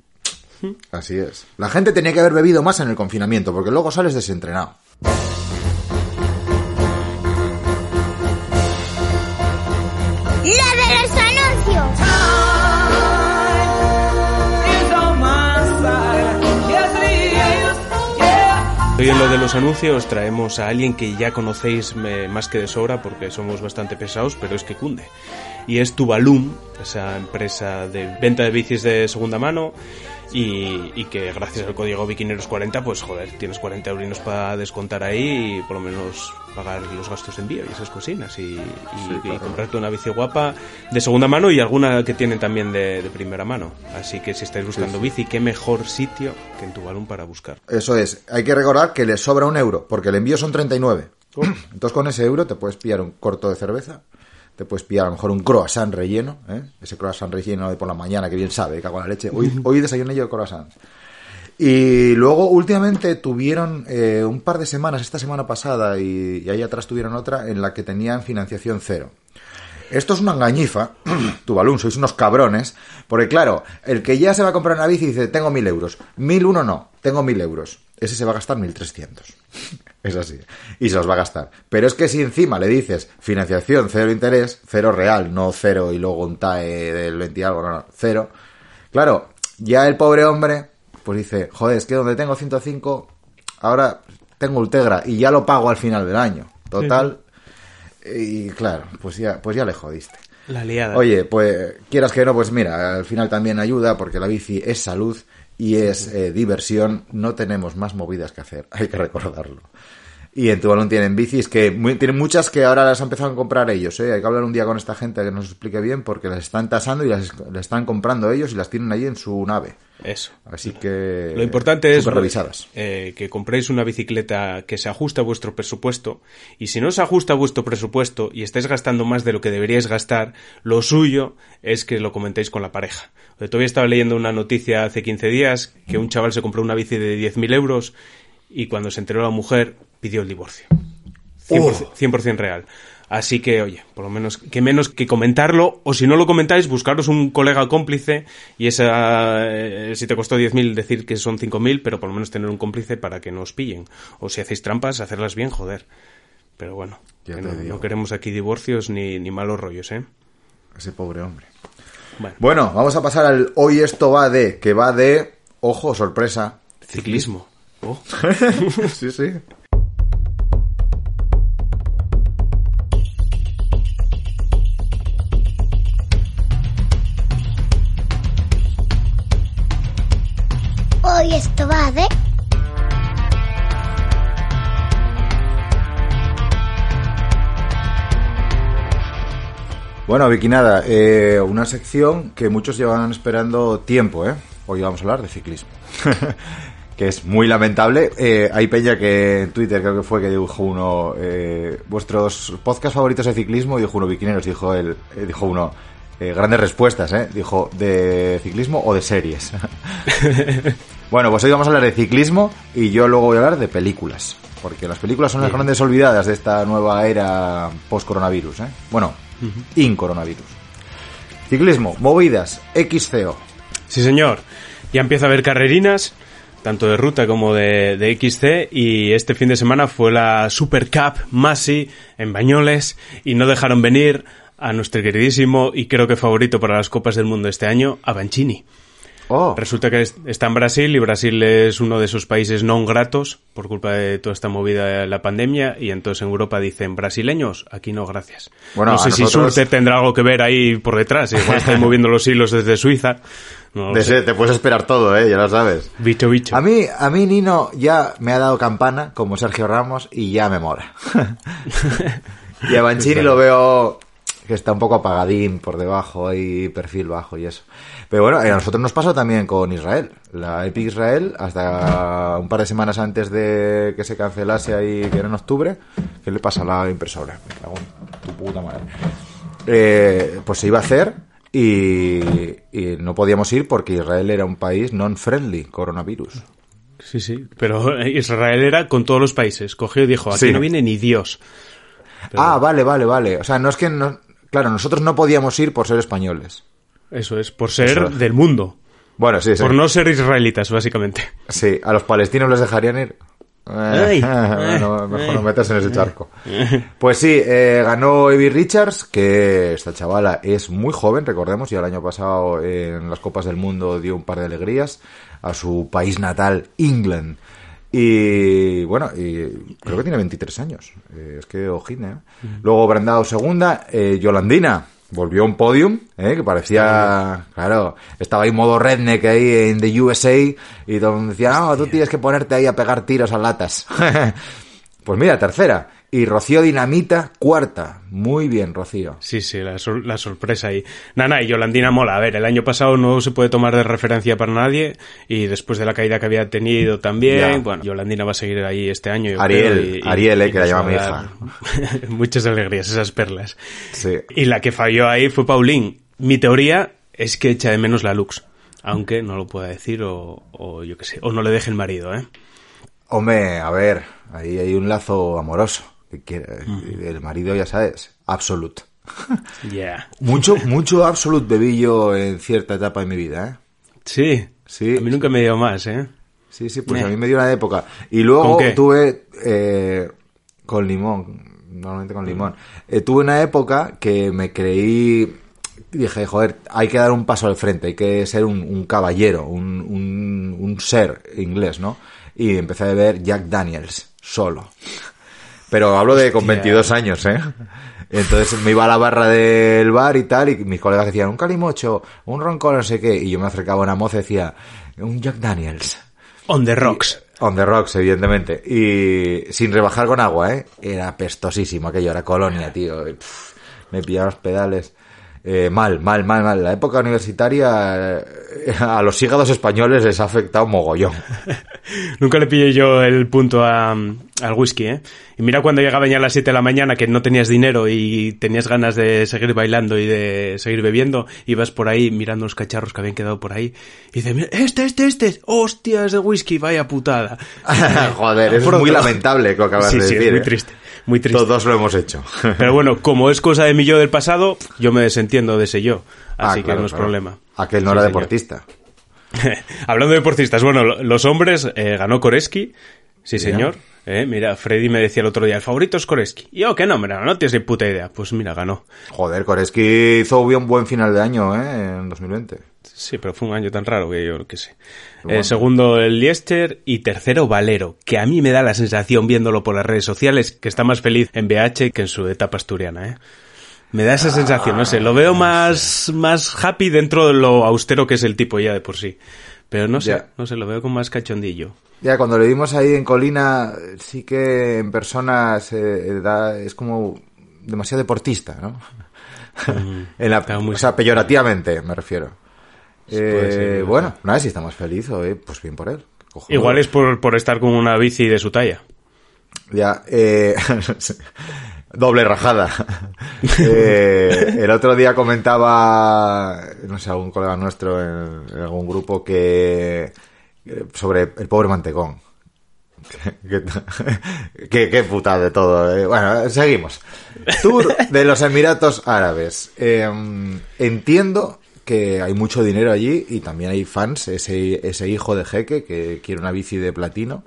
Así es. La gente tenía que haber bebido más en el confinamiento, porque luego sales desentrenado. ¡La de los anuncios! Hoy en lo de los anuncios traemos a alguien que ya conocéis eh, más que de sobra porque somos bastante pesados, pero es que cunde. Y es Tubalum, esa empresa de venta de bicis de segunda mano y, y que gracias al código Bikineros40, pues joder, tienes 40 eurinos para descontar ahí y por lo menos pagar los gastos de envío y esas cosinas y, y- y comprarte una bici guapa de segunda mano y alguna que tienen también de, de primera mano. Así que si estáis buscando bici, qué mejor sitio que en Tubalum para buscar. Eso es. Hay que recordar que le sobra un euro, porque el envío son 39. Entonces con ese euro te puedes pillar un corto de cerveza, te puedes pillar a lo mejor un croissant relleno, ¿eh? ese croissant relleno de por la mañana, que bien sabe, cago en la leche. Hoy, hoy desayuné yo croissant. Y luego últimamente tuvieron eh, un par de semanas, esta semana pasada y, y ahí atrás tuvieron otra, en la que tenían financiación cero. Esto es una engañifa, tu balón, sois unos cabrones, porque claro, el que ya se va a comprar una bici dice, tengo mil euros, mil uno no, tengo mil euros, ese se va a gastar mil trescientos. Es así, y se los va a gastar. Pero es que si encima le dices financiación, cero interés, cero real, no cero y luego un TAE del 20 y algo, no, no, cero. Claro, ya el pobre hombre, pues dice, joder, es que donde tengo 105, ahora tengo Ultegra y ya lo pago al final del año. Total, y claro, pues ya, pues ya le jodiste. La liada. Oye, pues quieras que no, pues mira, al final también ayuda porque la bici es salud y es eh, diversión. No tenemos más movidas que hacer, hay que recordarlo. Y en Tubalón tienen bicis que muy- tienen muchas que ahora las han empezado a comprar ellos. ¿eh? Hay que hablar un día con esta gente que nos explique bien porque las están tasando y las, las están comprando ellos y las tienen ahí en su nave. Eso. Así que Lo importante es revisadas. eh, que compréis una bicicleta que se ajuste a vuestro presupuesto y si no se ajusta a vuestro presupuesto y estáis gastando más de lo que deberíais gastar, lo suyo es que lo comentéis con la pareja. Yo todavía estaba leyendo una noticia hace 15 días que un chaval se compró una bici de 10.000 euros y cuando se enteró la mujer pidió el divorcio. 100%, 100% real. Así que, oye, por lo menos, que menos que comentarlo, o si no lo comentáis, buscaros un colega cómplice, y esa, eh, si te costó 10.000, decir que son 5.000, pero por lo menos tener un cómplice para que no os pillen. O si hacéis trampas, hacerlas bien, joder. Pero bueno, que no, no queremos aquí divorcios ni, ni malos rollos, ¿eh? Ese pobre hombre. Bueno, Bueno, vamos a pasar al hoy esto va de, que va de, ojo, sorpresa. ciclismo. Oh. sí, sí. Esto va de... Bueno, Vicky, nada, eh, una sección que muchos llevan esperando tiempo, ¿eh? Hoy vamos a hablar de ciclismo. que es muy lamentable. Eh, hay peña que en Twitter creo que fue que dijo uno eh, vuestros podcast favoritos de ciclismo y dijo uno Viquineros, dijo él, eh, dijo uno eh, grandes respuestas, ¿eh? Dijo de ciclismo o de series. bueno, pues hoy vamos a hablar de ciclismo y yo luego voy a hablar de películas. Porque las películas son las grandes olvidadas de esta nueva era post-coronavirus, ¿eh? Bueno, in-coronavirus. Ciclismo, movidas, XCO. Sí, señor. Ya empieza a haber carrerinas. tanto de ruta como de, de XC, y este fin de semana fue la Super Cup Masi en Bañoles, y no dejaron venir a nuestro queridísimo y creo que favorito para las Copas del Mundo este año, a Banchini. Oh, Resulta que es- está en Brasil y Brasil es uno de esos países no gratos por culpa de toda esta movida de la pandemia y entonces en Europa dicen brasileños, aquí no, gracias. Bueno, no sé si Surte tendrá algo que ver ahí por detrás, igual están moviendo los hilos desde Suiza. No te puedes esperar todo, ¿eh? Ya lo sabes. Bicho, bicho. A mí, a mí Nino ya me ha dado campana, como Sergio Ramos, y ya me mola. y a Banchini lo veo que está un poco apagadín por debajo, ahí perfil bajo y eso. Pero bueno, eh, a nosotros nos pasó también con Israel. La Epic Israel, hasta un par de semanas antes de que se cancelase ahí, que era en octubre, ¿qué le pasa a la impresora? Me cago en tu puta madre. Eh, pues se iba a hacer y, y no podíamos ir porque Israel era un país non-friendly coronavirus. Sí, sí, pero Israel era con todos los países. Cogió y dijo, aquí Sí. no viene ni Dios. Ah, vale, vale, vale. O sea, no es que... No... Claro, nosotros no podíamos ir por ser españoles. Eso es, por ser del mundo. Bueno, sí, sí. Por no ser israelitas, básicamente. Sí, a los palestinos les dejarían ir. Ay, bueno, mejor no metas en ese charco. Pues sí, eh, ganó Evie Richards, que esta chavala es muy joven, recordemos, y el año pasado eh, en las Copas del Mundo dio un par de alegrías a su país natal, England. Y bueno, y creo que tiene 23 años. Eh, es que ojina. ¿eh? Luego Brandao segunda, eh, Yolandina volvió a un podium, ¿eh? que parecía, claro, estaba ahí modo redneck ahí en the USA y todo decía, no, tú tienes que ponerte ahí a pegar tiros a latas. pues mira, tercera. Y Rocío Dinamita, cuarta. Muy bien, Rocío. Sí, sí, la, sor- la sorpresa ahí. Nana, y Yolandina mola. A ver, el año pasado no se puede tomar de referencia para nadie y después de la caída que había tenido también, Ya. bueno, Yolandina va a seguir ahí este año. yo Ariel, creo, y- y- Ariel, eh, y que la llama mi a dar Muchas alegrías, esas perlas. Sí. Y la que falló ahí fue Paulín. Mi teoría es que echa de menos la Lux. Aunque no lo pueda decir o, o yo qué sé, o no le deje el marido, ¿eh? Hombre, a ver, ahí hay un lazo amoroso. Que El marido, ya sabes, absolute. Ya. Mucho, mucho absolute bebí yo en cierta etapa de mi vida, ¿eh? Sí. Sí. A mí nunca me dio más, ¿eh? Sí, sí, pues a mí me dio una época. Y luego tuve eh, con limón, normalmente con limón. Eh, tuve una época que me creí, dije, joder, hay que dar un paso al frente, hay que ser un, un caballero, un, un, un ser inglés, ¿no? Y empecé a beber Jack Daniels, solo. Pero hablo de con Hostia. 22 años, ¿eh? Entonces me iba a la barra del bar y tal, y mis colegas decían, un calimocho, un ronco, no sé qué, y yo me acercaba a una moza y decía, un Jack Daniels. On the rocks. On the rocks, evidentemente. Y sin rebajar con agua, ¿eh? Era pestosísimo aquello, era colonia, tío. Pff, me pillaba los pedales. Eh, mal, mal, mal, mal. La época universitaria eh, a los hígados españoles les ha afectado mogollón. Nunca le pillé yo el punto a- al whisky, ¿eh? Y mira cuando llegaban ya a las 7 de la mañana que no tenías dinero y tenías ganas de seguir bailando y de seguir bebiendo, ibas por ahí mirando los cacharros que habían quedado por ahí y dices, "Mira, este, este, este, hostia, es de whisky, vaya putada. Joder, es Pronto. muy lamentable que acabas Sí, de sí, decir. es muy ¿eh? Muy triste. Todos lo hemos hecho. Pero bueno, como es cosa de mi yo del pasado, yo me desentiendo de ese yo. Ah, Así claro, que no es claro. problema. Aquel no Sí, era señor. deportista. Hablando de deportistas, bueno, lo- los hombres eh, ganó Koreski, sí señor. Eh, mira, Freddy me decía el otro día, el favorito es Koreski. Y yo, que no, mira, no tienes ni puta idea. Pues mira, ganó. Joder, Koreski hizo un buen final de año, ¿eh? En 2020. Sí, pero fue un año tan raro que yo qué sé. Bueno. Eh, segundo el Leicester y tercero Valero, que a mí me da la sensación viéndolo por las redes sociales que está más feliz en BH que en su etapa asturiana, ¿eh? Me da esa sensación, no sé, lo veo más, más happy dentro de lo austero que es el tipo ya de por sí. Pero no sé, Ya. no sé, lo veo con más cachondillo. Ya, cuando le vimos ahí en Colina, sí que en persona se da, es como demasiado deportista, ¿no? en la, o sea, peyorativamente, me refiero. Eh, ser, bueno, nada, si está más feliz, oye, pues bien por él. Igual es por, por estar con una bici de su talla. Ya, eh, doble rajada. Eh, el otro día comentaba, no sé, algún colega nuestro en, en algún grupo que eh, sobre el pobre mantecón. Qué, qué, puta de todo. eh. Bueno, seguimos. Tour de los Emiratos Árabes. Eh, entiendo que hay mucho dinero allí y también hay fans, ese, ese hijo de jeque que quiere una bici de platino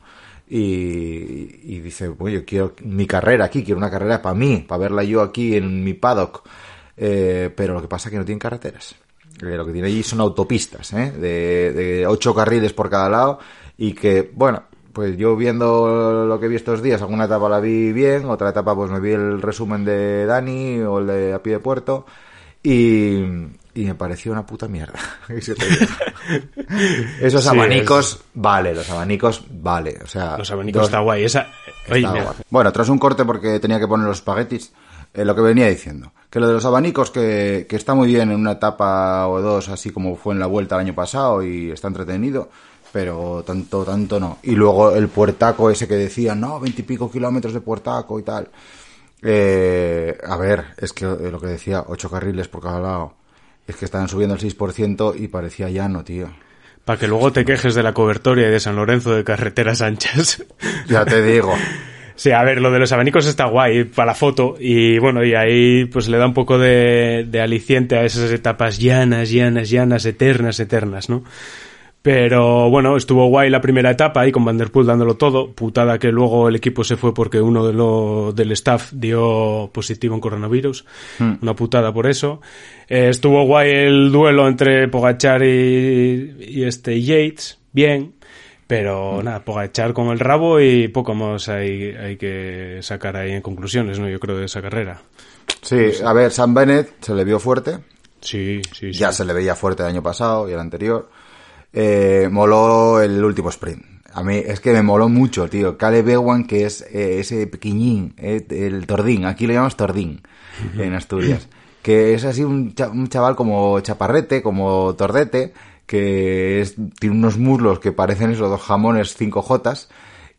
y, dice, bueno, yo quiero mi carrera aquí, quiero una carrera para mí, para verla yo aquí en mi paddock. Eh, pero lo que pasa es que no tienen carreteras. Eh, lo que tiene allí son autopistas, ¿eh? de, de ocho carriles por cada lado y que, bueno, pues yo viendo lo que vi estos días, alguna etapa la vi bien, otra etapa pues me vi el resumen de Dani o el de a pie de puerto y, y me pareció una puta mierda. Esos Sí, abanicos, vale, los abanicos, vale. O sea, Los abanicos dos- está guay. Esa... Está guay. Bueno, tras un corte porque tenía que poner los espaguetis, eh, lo que venía diciendo, que lo de los abanicos que, que está muy bien en una etapa o dos, así como fue en la vuelta el año pasado y está entretenido, pero tanto, tanto no. Y luego el puertaco ese que decía, no, veintipico kilómetros de puertaco y tal. Eh, a ver, es que lo que decía, ocho carriles por cada lado. Es que estaban subiendo el 6% y parecía llano, tío. para que luego te quejes de la cobertoria y de San Lorenzo de carreteras anchas. Ya te digo. Sí, a ver, lo de los abanicos está guay para la foto y bueno, y ahí pues le da un poco de, de aliciente a esas etapas llanas, llanas, llanas, eternas, eternas, ¿no? Pero bueno, estuvo guay la primera etapa ahí con Van der Poel dándolo todo. Putada que luego el equipo se fue porque uno de lo, del staff dio positivo en coronavirus. Una putada por eso. Eh, estuvo guay el duelo entre Pogachar y, y este Yates. Bien. Pero nada, Pogachar con el rabo y poco más hay, hay que sacar ahí en conclusiones, ¿no? Yo creo de esa carrera. Sí, a ver, Sam Bennett se le vio fuerte. Sí, sí, sí. Ya se le veía fuerte el año pasado y el anterior. Eh, moló el último sprint. A mí es que me moló mucho, tío. Caleb Ewan, que es eh, ese pequeñín, eh, el tordín. Aquí lo llamamos tordín en Asturias. Que es así un, cha- un chaval como chaparrete, como tordete, que es- tiene unos muslos que parecen esos dos jamones 5 jotas.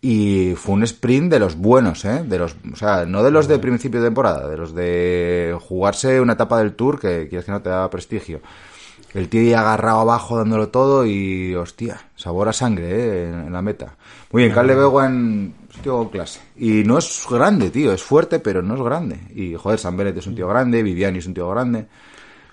Y fue un sprint de los buenos, ¿eh? De los, o sea, no de los de principio de temporada, de los de jugarse una etapa del Tour que quieres que no te da prestigio. El tío ya agarrado abajo dándolo todo y, hostia, sabor a sangre, ¿eh? En, la meta. Muy bien, Caleb Ewan es un tío con clase. Y no es grande, tío, es fuerte, pero no es grande. Y, joder, San Bennett es un tío grande, Viviani es un tío grande.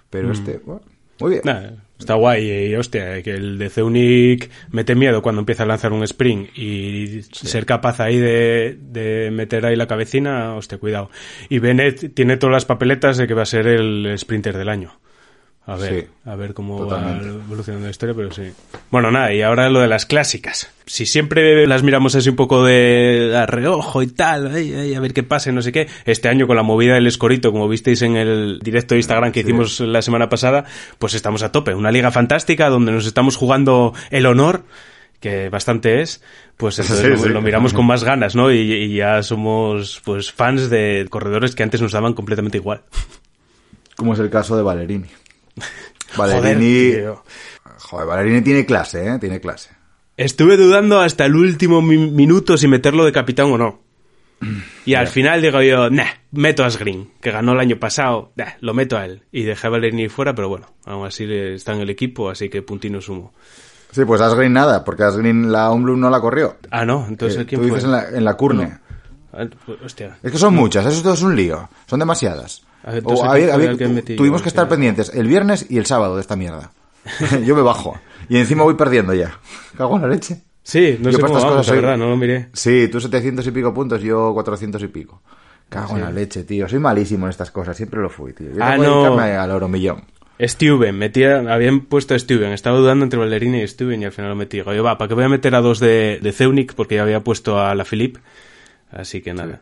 Pero este, bueno, muy bien. Nah, está guay y hostia, que el de Zeunic mete miedo cuando empieza a lanzar un sprint y ser capaz ahí de, de meter ahí la cabecina, hostia, cuidado. Y Bennett tiene todas las papeletas de que va a ser el sprinter del año. A ver, Sí, a ver cómo totalmente. va evolucionando la historia, pero sí. Bueno, nada, y ahora lo de las clásicas. Si siempre las miramos así un poco de a reojo y tal, ay, ay, a ver qué pasa y no sé qué, este año con la movida del escorito, como visteis en el directo de Instagram que hicimos la semana pasada, pues estamos a tope. Una liga fantástica donde nos estamos jugando el honor que bastante es, pues entonces Sí, lo, sí. lo miramos con más ganas, ¿no? Y, y ya somos pues fans de corredores que antes nos daban completamente igual. Como es el caso de Valerini. Valerini. Joder, Valerini tiene clase, ¿eh? Tiene clase. Estuve dudando hasta el último mi- minuto si meterlo de capitán o no. Y al final digo yo, nah, meto a Asgreen, que ganó el año pasado, nah, lo meto a él. Y dejé a Valerini fuera, pero bueno, aún así está en el equipo, así que puntino sumo. Sí, pues Asgreen nada, porque Asgreen la Omblum no la corrió. Ah, no, entonces Eh, ¿quién tú fue? dices en la, en la Curne. Ah, pues, hostia. Es que son muchas, eso todo es un lío. Son demasiadas. Tuvimos que estar Sí. pendientes el viernes y el sábado de esta mierda. Yo me bajo. Y encima voy perdiendo ya. Cago en la leche. Sí, no Yo sé cómo estas vamos, cosas la verdad, no lo miré. Sí, tú 700 y pico puntos, yo 400 y pico. Cago en la leche, tío. Soy malísimo en estas cosas, siempre lo fui, tío. Yo Ah, no. al oro millón. Steven, metía, habían puesto a Steven, estaba dudando entre Ballerini y Steven y al final lo metí. Digo, yo, va, ¿para qué voy a meter a dos de, de Zeunic? Porque ya había puesto a la Philippe. Así que nada.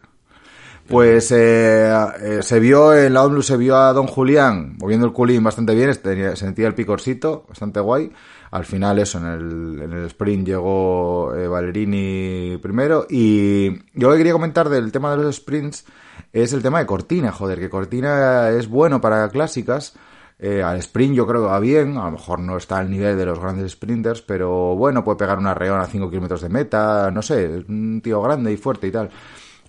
Pues eh, eh, se vio en la Omblum, se vio a Don Julián moviendo el culín bastante bien, sentía el picorcito, bastante guay. Al final eso, en el, en el sprint llegó eh, Valerini primero. Y yo lo que quería comentar del tema de los sprints es el tema de Cortina, joder, que Cortina es bueno para clásicas. Eh, al sprint yo creo que va bien, a lo mejor no está al nivel de los grandes sprinters, pero bueno, puede pegar una reón a 5 kilómetros de meta, no sé, un tío grande y fuerte y tal.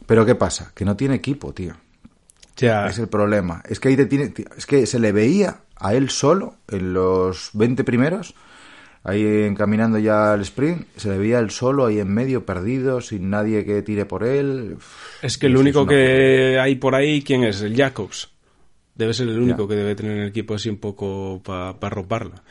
Pero ¿qué pasa? Que no tiene equipo, tío. Ya, Es el problema. Es que ahí te tiene, tío, es que se le veía a él solo en los 20 primeros, ahí encaminando ya al sprint, se le veía él solo ahí en medio, perdido, sin nadie que tire por él. es que el único una- que hay por ahí, ¿quién es? El Jacobs. Debe ser el único que debe tener el equipo así un poco para pa roparla.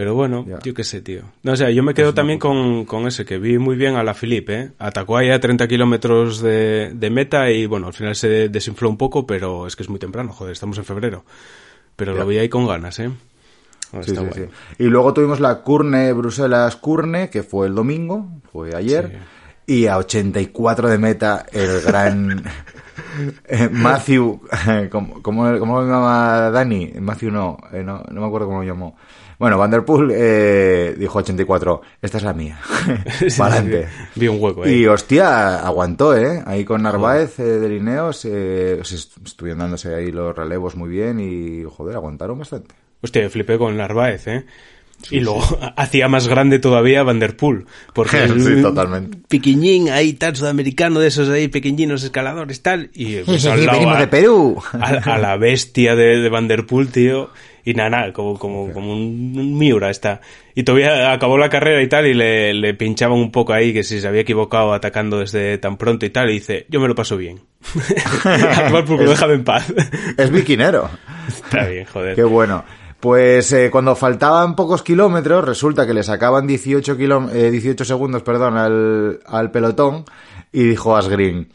Pero bueno, yo qué sé, tío. No, o sea, yo me quedo también con, con ese, que vi muy bien a la Philippe, ¿eh? Atacó ahí a 30 kilómetros de, de meta y bueno, al final se desinfló un poco, pero es que es muy temprano, joder, estamos en febrero. Pero lo vi ahí con ganas, ¿eh? Bueno, Sí, está sí, guay. sí. Y luego tuvimos la Curne Bruselas Curne, que fue el domingo, fue ayer. Y a 84 de meta, el gran eh, Matthew, ¿cómo, cómo, cómo lo llama Dani? Matthew no, eh, no, no me acuerdo cómo lo llamó. Bueno, Vanderpool eh, dijo 84, esta es la mía. Sí, sí, Pa'lante. sí. Vi un hueco ahí. Y hostia, aguantó, ¿eh? Ahí con Narváez eh, de Lineos, eh, se est- estuvieron dándose ahí los relevos muy bien y, joder, aguantaron bastante. Hostia, flipé con Narváez, ¿eh? y luego hacía más grande todavía Vanderpool. Porque Sí, totalmente. Piquiñín ahí, tal, sudamericano, de esos ahí, pequeñinos escaladores, tal. Y pues, sí, al sí, lado a- de Perú. A, a la bestia de, de Vanderpool, tío. Y nada, nada, como, como, como un, un Miura está. Y todavía acabó la carrera y tal, y le, le pinchaban un poco ahí, que si se había equivocado atacando desde tan pronto y tal, y dice, yo me lo paso bien. A tomar por culo, déjame en paz. Es biquinero. Está bien, joder. Qué bueno. Pues eh, cuando faltaban pocos kilómetros, resulta que le sacaban 18, kiló- eh, 18 segundos perdón, al, al pelotón y dijo Asgreen,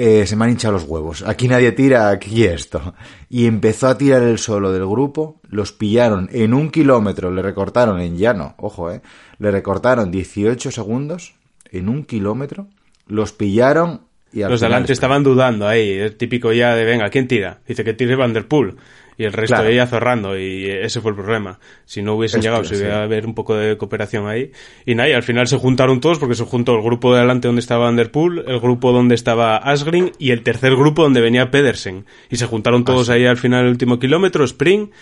eh, se me han hinchado los huevos, aquí nadie tira, aquí esto. Y empezó a tirar el solo del grupo, los pillaron en un kilómetro, le recortaron en llano, ojo, eh, le recortaron 18 segundos en un kilómetro, los pillaron y al Los de final adelante estaban dudando ahí, el típico ya de, venga, ¿quién tira? Dice que tire Vanderpool. Y el resto Claro. ya zorrando, y ese fue el problema. Si no hubiesen Esto, llegado, si sí. hubiera haber un poco de cooperación ahí. Y nada, y al final se juntaron todos, porque se juntó el grupo de adelante donde estaba Vanderpool, el grupo donde estaba Asgreen, y el tercer grupo donde venía Pedersen. Y se juntaron Ah, todos ahí al final, el último kilómetro, sprint,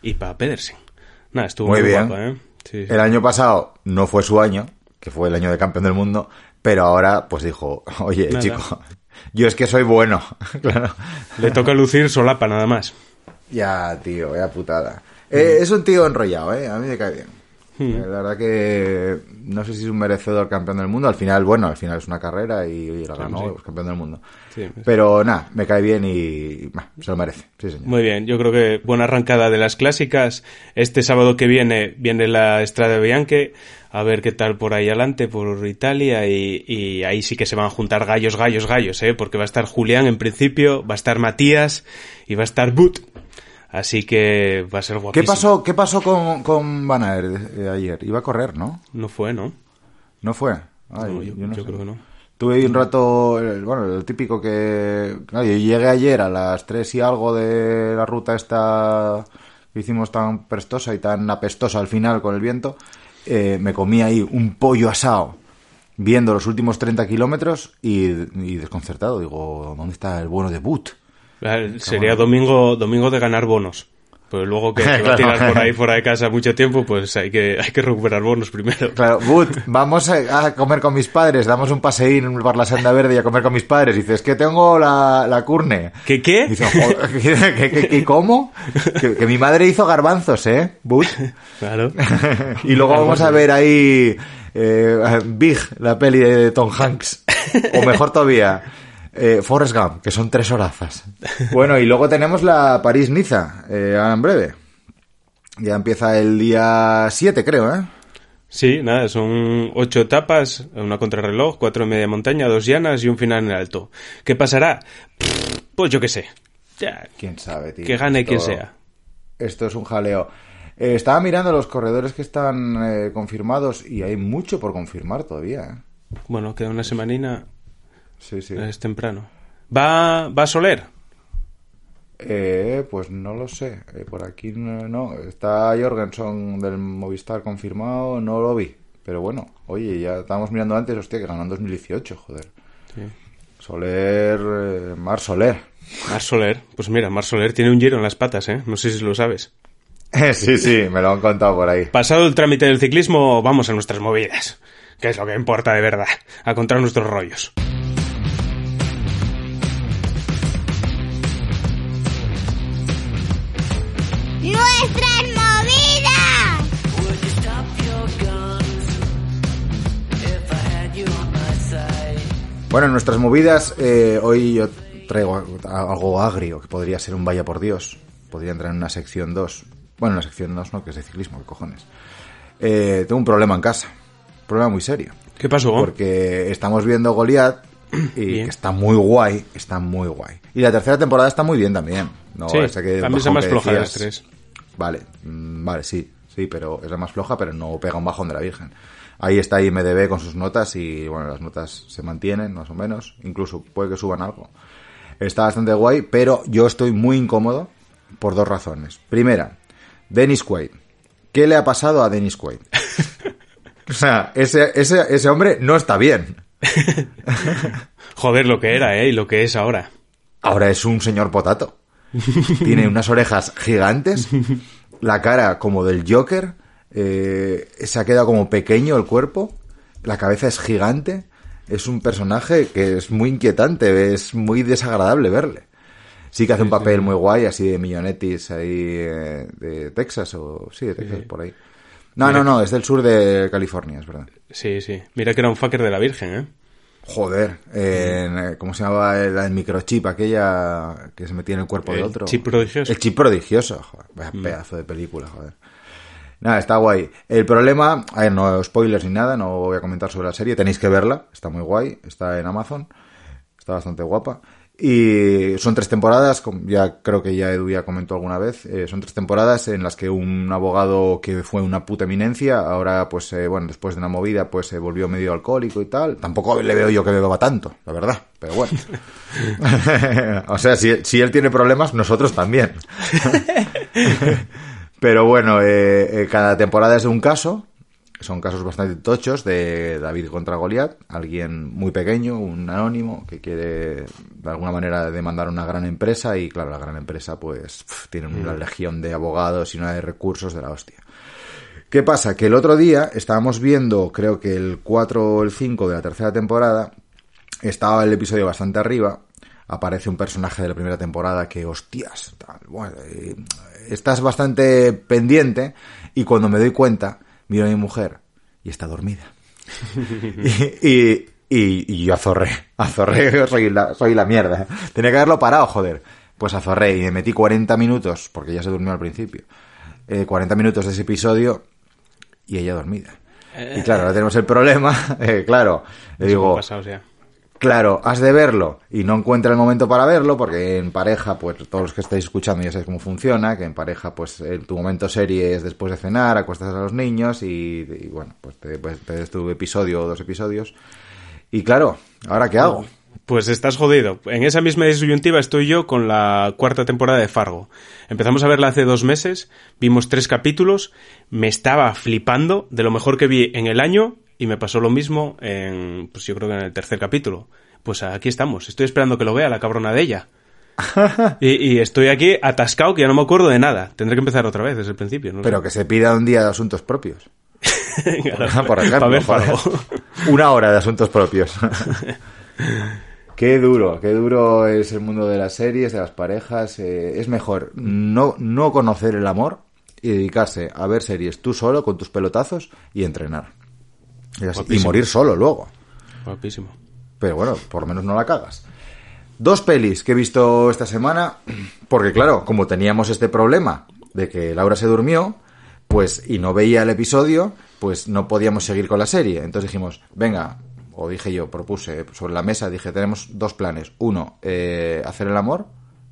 y para Pedersen. Nada, estuvo Muy muy, bien. ¿eh? Sí, sí. El año pasado no fue su año, que fue el año de campeón del mundo, pero ahora pues dijo, oye, Nada. chico, yo es que soy bueno. claro. Le toca lucir solapa nada más. Ya, tío, ya putada. Eh, es un tío enrollado, ¿eh? A mí me cae bien. Hmm. Eh, La verdad que no sé si es un merecedor campeón del mundo. Al final, bueno, al final es una carrera y, y la ganó, sí. pues, campeón del mundo. Sí. Pero nada, me cae bien y bah, se lo merece. Sí, señor. Muy bien, yo creo que buena arrancada de las clásicas. Este sábado que viene viene la Estrada Bianche, a ver qué tal por ahí adelante, por Italia, y, y ahí sí que se van a juntar gallos, gallos, gallos, ¿eh? porque va a estar Julián en principio, va a estar Matías y va a estar But. Así que va a ser ¿Qué guapísimo. pasó, qué pasó con, con Van Aert eh, ayer? Iba a correr, ¿no? No fue, ¿no? ¿No fue? Ay, No, yo, yo no yo creo que no. Tuve ahí un rato, el- bueno, el típico que... claro, yo llegué ayer a las 3 y algo de la ruta esta que hicimos tan prestosa y tan apestosa al final con el viento. eh, me comí ahí un pollo asado viendo los últimos 30 kilómetros y, y desconcertado. Digo, ¿dónde está el bueno de Boot? Eh, Sería domingo, domingo de ganar bonos. Pues luego que te va a tirar por ahí fuera de casa mucho tiempo, pues hay que, hay que recuperar bonos primero. Claro, Boot, vamos a, a comer con mis padres, damos un paseín por la senda verde y a comer con mis padres. Dices, que tengo la, la curne. ¿Qué qué? Dice, "Joder, ¿qué, qué, qué- qué- cómo? Que, que mi madre hizo garbanzos, ¿eh? Boot. Claro. y luego vamos a ver ahí eh, Big, la peli de Tom Hanks. O mejor todavía, eh, Forrest Gump, que son tres horazas. Bueno, y luego tenemos la París-Niza, eh, ahora en breve. Ya empieza el día 7, creo, ¿eh? Sí, nada, son ocho etapas, una contrarreloj, cuatro en media montaña, dos llanas y un final en alto. ¿Qué pasará? Pues yo qué sé. Ya, Quién sabe, tío. que gane Esto- quien sea. Esto es un jaleo. Eh, estaba mirando los corredores que están eh, confirmados y hay mucho por confirmar todavía. ¿eh? Bueno, queda una semanina, Sí, sí. es temprano. ¿Va, va Soler? Eh, pues no lo sé. Eh, por aquí no, no. Está Jorgensen del Movistar confirmado, no lo vi. Pero bueno, oye, ya estábamos mirando antes, hostia, que ganó en 2018, joder. Soler, eh, Mar Soler. Mar Soler. Pues mira, Mar Soler tiene un giro en las patas, ¿eh? No sé si lo sabes. sí, sí, me lo han contado por ahí. Pasado el trámite del ciclismo, vamos a nuestras movidas. Que es lo que importa de verdad. A contar nuestros rollos. ¡Nuestras movidas! Bueno, en nuestras movidas, eh, hoy yo traigo algo agrio, que podría ser un vaya por Dios. podría entrar en una sección 2. Bueno, en la sección 2 no, que es de ciclismo, qué cojones. Eh, tengo un problema en casa. Un problema muy serio. ¿Qué pasó? Porque estamos viendo Goliath y Bien. que está muy guay, está muy guay. Y la tercera temporada está muy bien también. No, sí, esa que la bajón más floja de las tres. Vale, mm, vale, sí, sí, pero es la más floja, pero no pega un bajón de la Virgen. Ahí está IMDB con sus notas y, bueno, las notas se mantienen, más o menos. Incluso puede que suban algo. Está bastante guay, pero yo estoy muy incómodo por dos razones. Primera, Dennis Quaid. ¿Qué le ha pasado a Dennis Quaid? o sea, ese, ese, ese hombre no está bien. Joder, lo que era, ¿eh? Y lo que es ahora. Ahora es un señor potato. Tiene unas orejas gigantes, la cara como del Joker, eh, se ha quedado como pequeño el cuerpo, la cabeza es gigante, es un personaje que es muy inquietante, es muy desagradable verle. Sí que hace un papel muy guay, así de millonetis ahí eh, de Texas, o sí, de Texas, por ahí. No, no, no, es del sur de California, es verdad. Sí, sí. Mira que era un fucker de la Virgen, ¿eh? Joder, eh, ¿cómo se llamaba la del microchip aquella que se metía en el cuerpo El de otro? chip prodigioso. El chip prodigioso, joder, vaya pedazo de película, joder. Nada, está guay. El problema, a ver, no spoilers ni nada, no voy a comentar sobre la serie, tenéis que verla, está muy guay, está en Amazon, está bastante guapa. Y son tres temporadas, ya creo que ya Edu ya comentó alguna vez, eh, son tres temporadas en las que un abogado que fue una puta eminencia, ahora pues, eh, bueno, después de una movida, pues se volvió medio alcohólico y tal. Tampoco le veo yo que beba tanto, la verdad, pero bueno. o sea, si, si él tiene problemas, nosotros también. Pero bueno, eh, eh, cada temporada es de un caso. Son casos bastante tochos de David contra Goliat. Alguien muy pequeño, un anónimo, que quiere de alguna manera demandar a una gran empresa. Y claro, la gran empresa pues tiene una legión de abogados y una de recursos de la hostia. ¿Qué pasa? Que el otro día estábamos viendo, creo que el 4 o el 5 de la tercera temporada, estaba el episodio bastante arriba, aparece un personaje de la primera temporada que, hostias, tal, bueno, eh, estás bastante pendiente y cuando me doy cuenta, miro a mi mujer y está dormida. y, y, y- y yo azorré, azorré, soy la, soy la mierda. Tenía que haberlo parado, joder. Pues azorré y me metí 40 minutos, porque ya se durmió al principio, eh, 40 minutos de ese episodio y ella dormida. Y claro, ahora tenemos el problema, eh, claro, le digo. Claro, has de verlo y no encuentra el momento para verlo porque en pareja, pues todos los que estáis escuchando ya sabéis cómo funciona, que en pareja, pues eh, tu momento serie es después de cenar, acuestas a los niños y, y, bueno, pues te, pues, te des tu episodio o dos episodios. Y claro, ¿ahora qué hago? Pues estás jodido. En esa misma disyuntiva estoy yo con la cuarta temporada de Fargo. Empezamos a verla hace dos meses, vimos tres capítulos, me estaba flipando de lo mejor que vi en el año y me pasó lo mismo en, pues yo creo que en el tercer capítulo. Pues aquí estamos, estoy esperando que lo vea la cabrona de ella. y, y estoy aquí atascado que ya no me acuerdo de nada. Tendré que empezar otra vez desde el principio. No. Pero que se pida un día de asuntos propios. Claro, Por ejemplo, pa' ver joder. Fargo. Una hora de asuntos propios. qué duro, qué duro es el mundo de las series, de las parejas. eh, es mejor no, no conocer el amor y dedicarse a ver series tú solo con tus pelotazos y entrenar. Y, morir solo luego. Guapísimo. Pero bueno, por lo menos no la cagas. Dos pelis que he visto esta semana, porque claro, como teníamos este problema de que Laura se durmió, pues y no veía el episodio, pues no podíamos seguir con la serie. Entonces dijimos, venga, o dije yo, propuse sobre la mesa, dije, tenemos dos planes. Uno, eh, hacer el amor,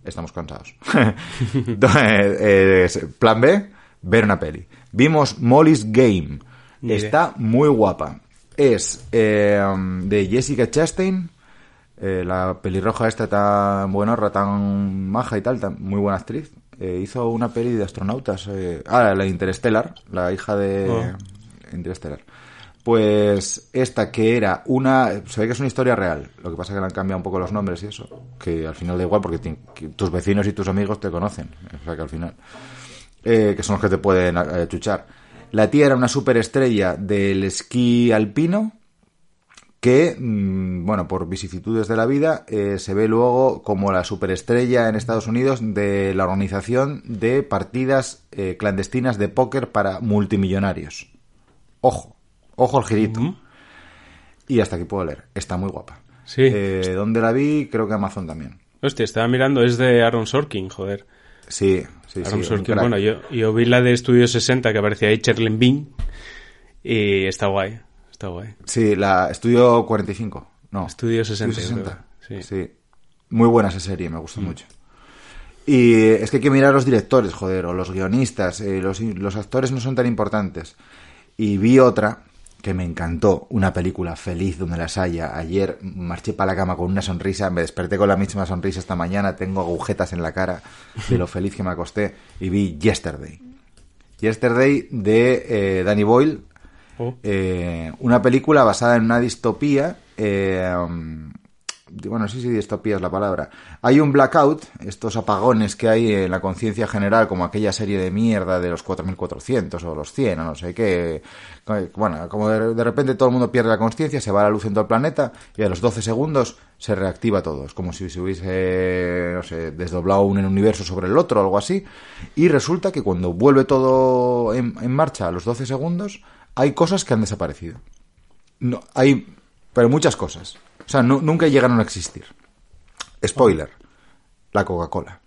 estamos cansados. Do- eh, eh, plan B, ver una peli. Vimos Molly's Game. Ni idea. Está muy guapa. Es eh, de Jessica Chastain, eh, la pelirroja esta tan buenorra, tan maja y tal, tan, muy buena actriz. Eh, hizo una peli de astronautas. eh, ah, la Interstellar, la hija de Oh. Interstellar. Pues esta que era una... Se ve que es una historia real. Lo que pasa es que le han cambiado un poco los nombres y eso. Que al final da igual porque tus vecinos y tus amigos te conocen. O sea que al final... eh, que son los que te pueden eh, chuchar. La tía era una superestrella del esquí alpino que, mm, bueno, por vicisitudes de la vida, eh, se ve luego como la superestrella en Estados Unidos de la organización de partidas eh, clandestinas de póker para multimillonarios. Ojo, ojo al girito. Y hasta aquí puedo leer. Está muy guapa. Sí. Eh, ¿Dónde la vi? Creo que Amazon también. Hostia, estaba mirando, es de Aaron Sorkin, joder. Sí, sí, Aaron sí. Sorkin. un crack. Bueno, yo, yo vi la de Estudio 60 que aparecía ahí Cherlin Bean y está guay, está guay. Sí, la Estudio 45. No. Estudio 60, Estudio creo. Sí. Sí. Muy buena esa serie, me gusta mucho. Y es que hay que mirar a los directores, joder, o los guionistas. eh, los, los actores no son tan importantes. Y vi otra que me encantó, una película feliz donde las haya. Ayer marché para la cama con una sonrisa, me desperté con la misma sonrisa esta mañana, tengo agujetas en la cara de lo feliz que me acosté y vi Yesterday. Yesterday de eh, Danny Boyle, Oh. eh, una película basada en una distopía. eh, bueno, sí, sí, distopía es la palabra. Hay un blackout, estos apagones que hay en la conciencia general, como aquella serie de mierda de los 4400 o los 100 o no sé qué. Bueno, como de, repente todo el mundo pierde la conciencia, se va la luz en todo el planeta y a los 12 segundos se reactiva todo. Es como si se hubiese, no sé, desdoblado un universo sobre el otro o algo así. Y resulta que cuando vuelve todo en, en marcha a los 12 segundos, hay cosas que han desaparecido. No, hay, pero muchas cosas. O sea, nu- nunca llegaron a existir. Spoiler. La Coca-Cola.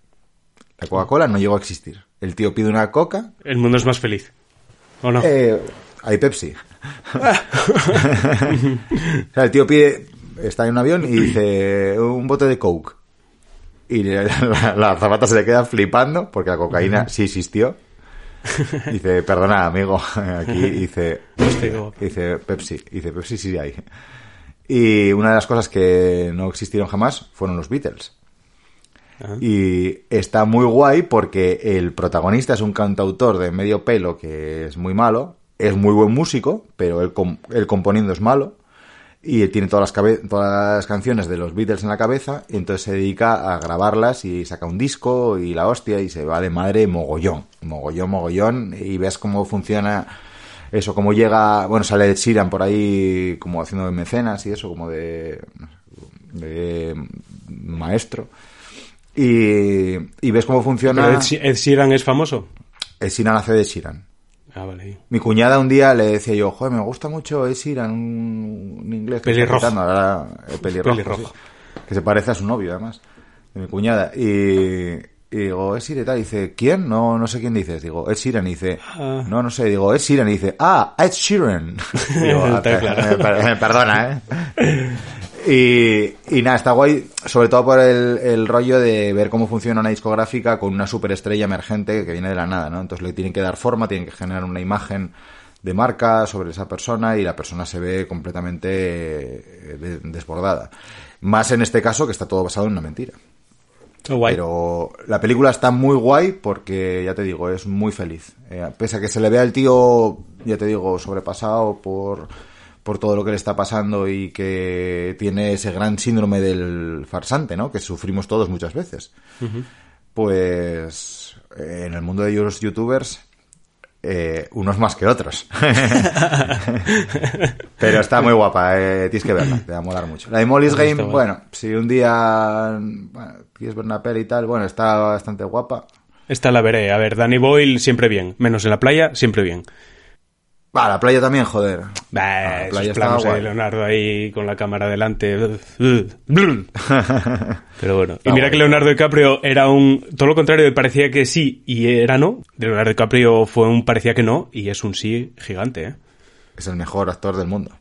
La Coca-Cola no llegó a existir. El tío pide una coca. El mundo es más feliz. ¿O no? eh, hay Pepsi. o sea, el tío pide, está en un avión y dice un bote de Coke. Y la, la, la zapata se le queda flipando porque la cocaína sí existió. Dice, perdona, amigo, aquí dice, guapo. dice Pepsi, dice Pepsi sí hay. Y una de las cosas que no existieron jamás fueron los Beatles. Y está muy guay porque el protagonista es un cantautor de medio pelo que es muy malo, es muy buen músico, pero él, com- él componiendo es malo. Y él tiene todas las, cabe- todas las canciones de los Beatles en la cabeza, y entonces se dedica a grabarlas y saca un disco y la hostia y se va de madre mogollón, mogollón, mogollón, y ves cómo funciona eso, cómo llega, bueno, sale Sheeran por ahí como haciendo de mecenas y eso, como de, de maestro. Y, y ves cómo funciona. Pero Ed, Sheeran es famoso. Ed Sheeran hace de Sheeran. Ah, vale. Mi cuñada un día le decía yo, joder, me gusta mucho Ed Sheeran, un, un inglés que está Pelirrojo. quitando ahora, eh, pelirrojo, Pelirrojo. sí. que se parece a su novio además, de mi cuñada. Y, y digo, tal, y dice, ¿quién? No, no sé quién dices. Digo, Sheeran y dice, Ah. no, no sé, digo, Sheeran y dice, ah, Ed Sheeran. digo, Está "Ah, claro. per- perdona, eh. Y, y nada, está guay, sobre todo por el, el rollo de ver cómo funciona una discográfica con una superestrella emergente que viene de la nada, ¿no? Entonces le tienen que dar forma, tienen que generar una imagen de marca sobre esa persona y la persona se ve completamente eh, de- desbordada. Más en este caso que está todo basado en una mentira. Guay. Pero la película está muy guay porque, ya te digo, es muy feliz. Eh, pese a que se le vea el tío, ya te digo, sobrepasado por, por todo lo que le está pasando y que tiene ese gran síndrome del farsante, ¿no? Que sufrimos todos muchas veces. Pues eh, en el mundo de los youtubers, eh, unos más que otros. Pero está muy guapa, eh, tienes que verla, te va a molar mucho. La de Molly's Game, bueno, si un día bueno, quieres ver una peli y tal, bueno, está bastante guapa. Esta la veré. A ver, Danny Boyle siempre bien. Menos en la playa, siempre bien. La playa también, joder. Bah, la esos playa planos estaba de. Leonardo ahí con la cámara delante. Pero bueno. Y mira que Leonardo DiCaprio era un... Todo lo contrario, parecía que sí y era no. Leonardo DiCaprio fue un parecía que no y es un sí gigante, ¿eh? Es el mejor actor del mundo.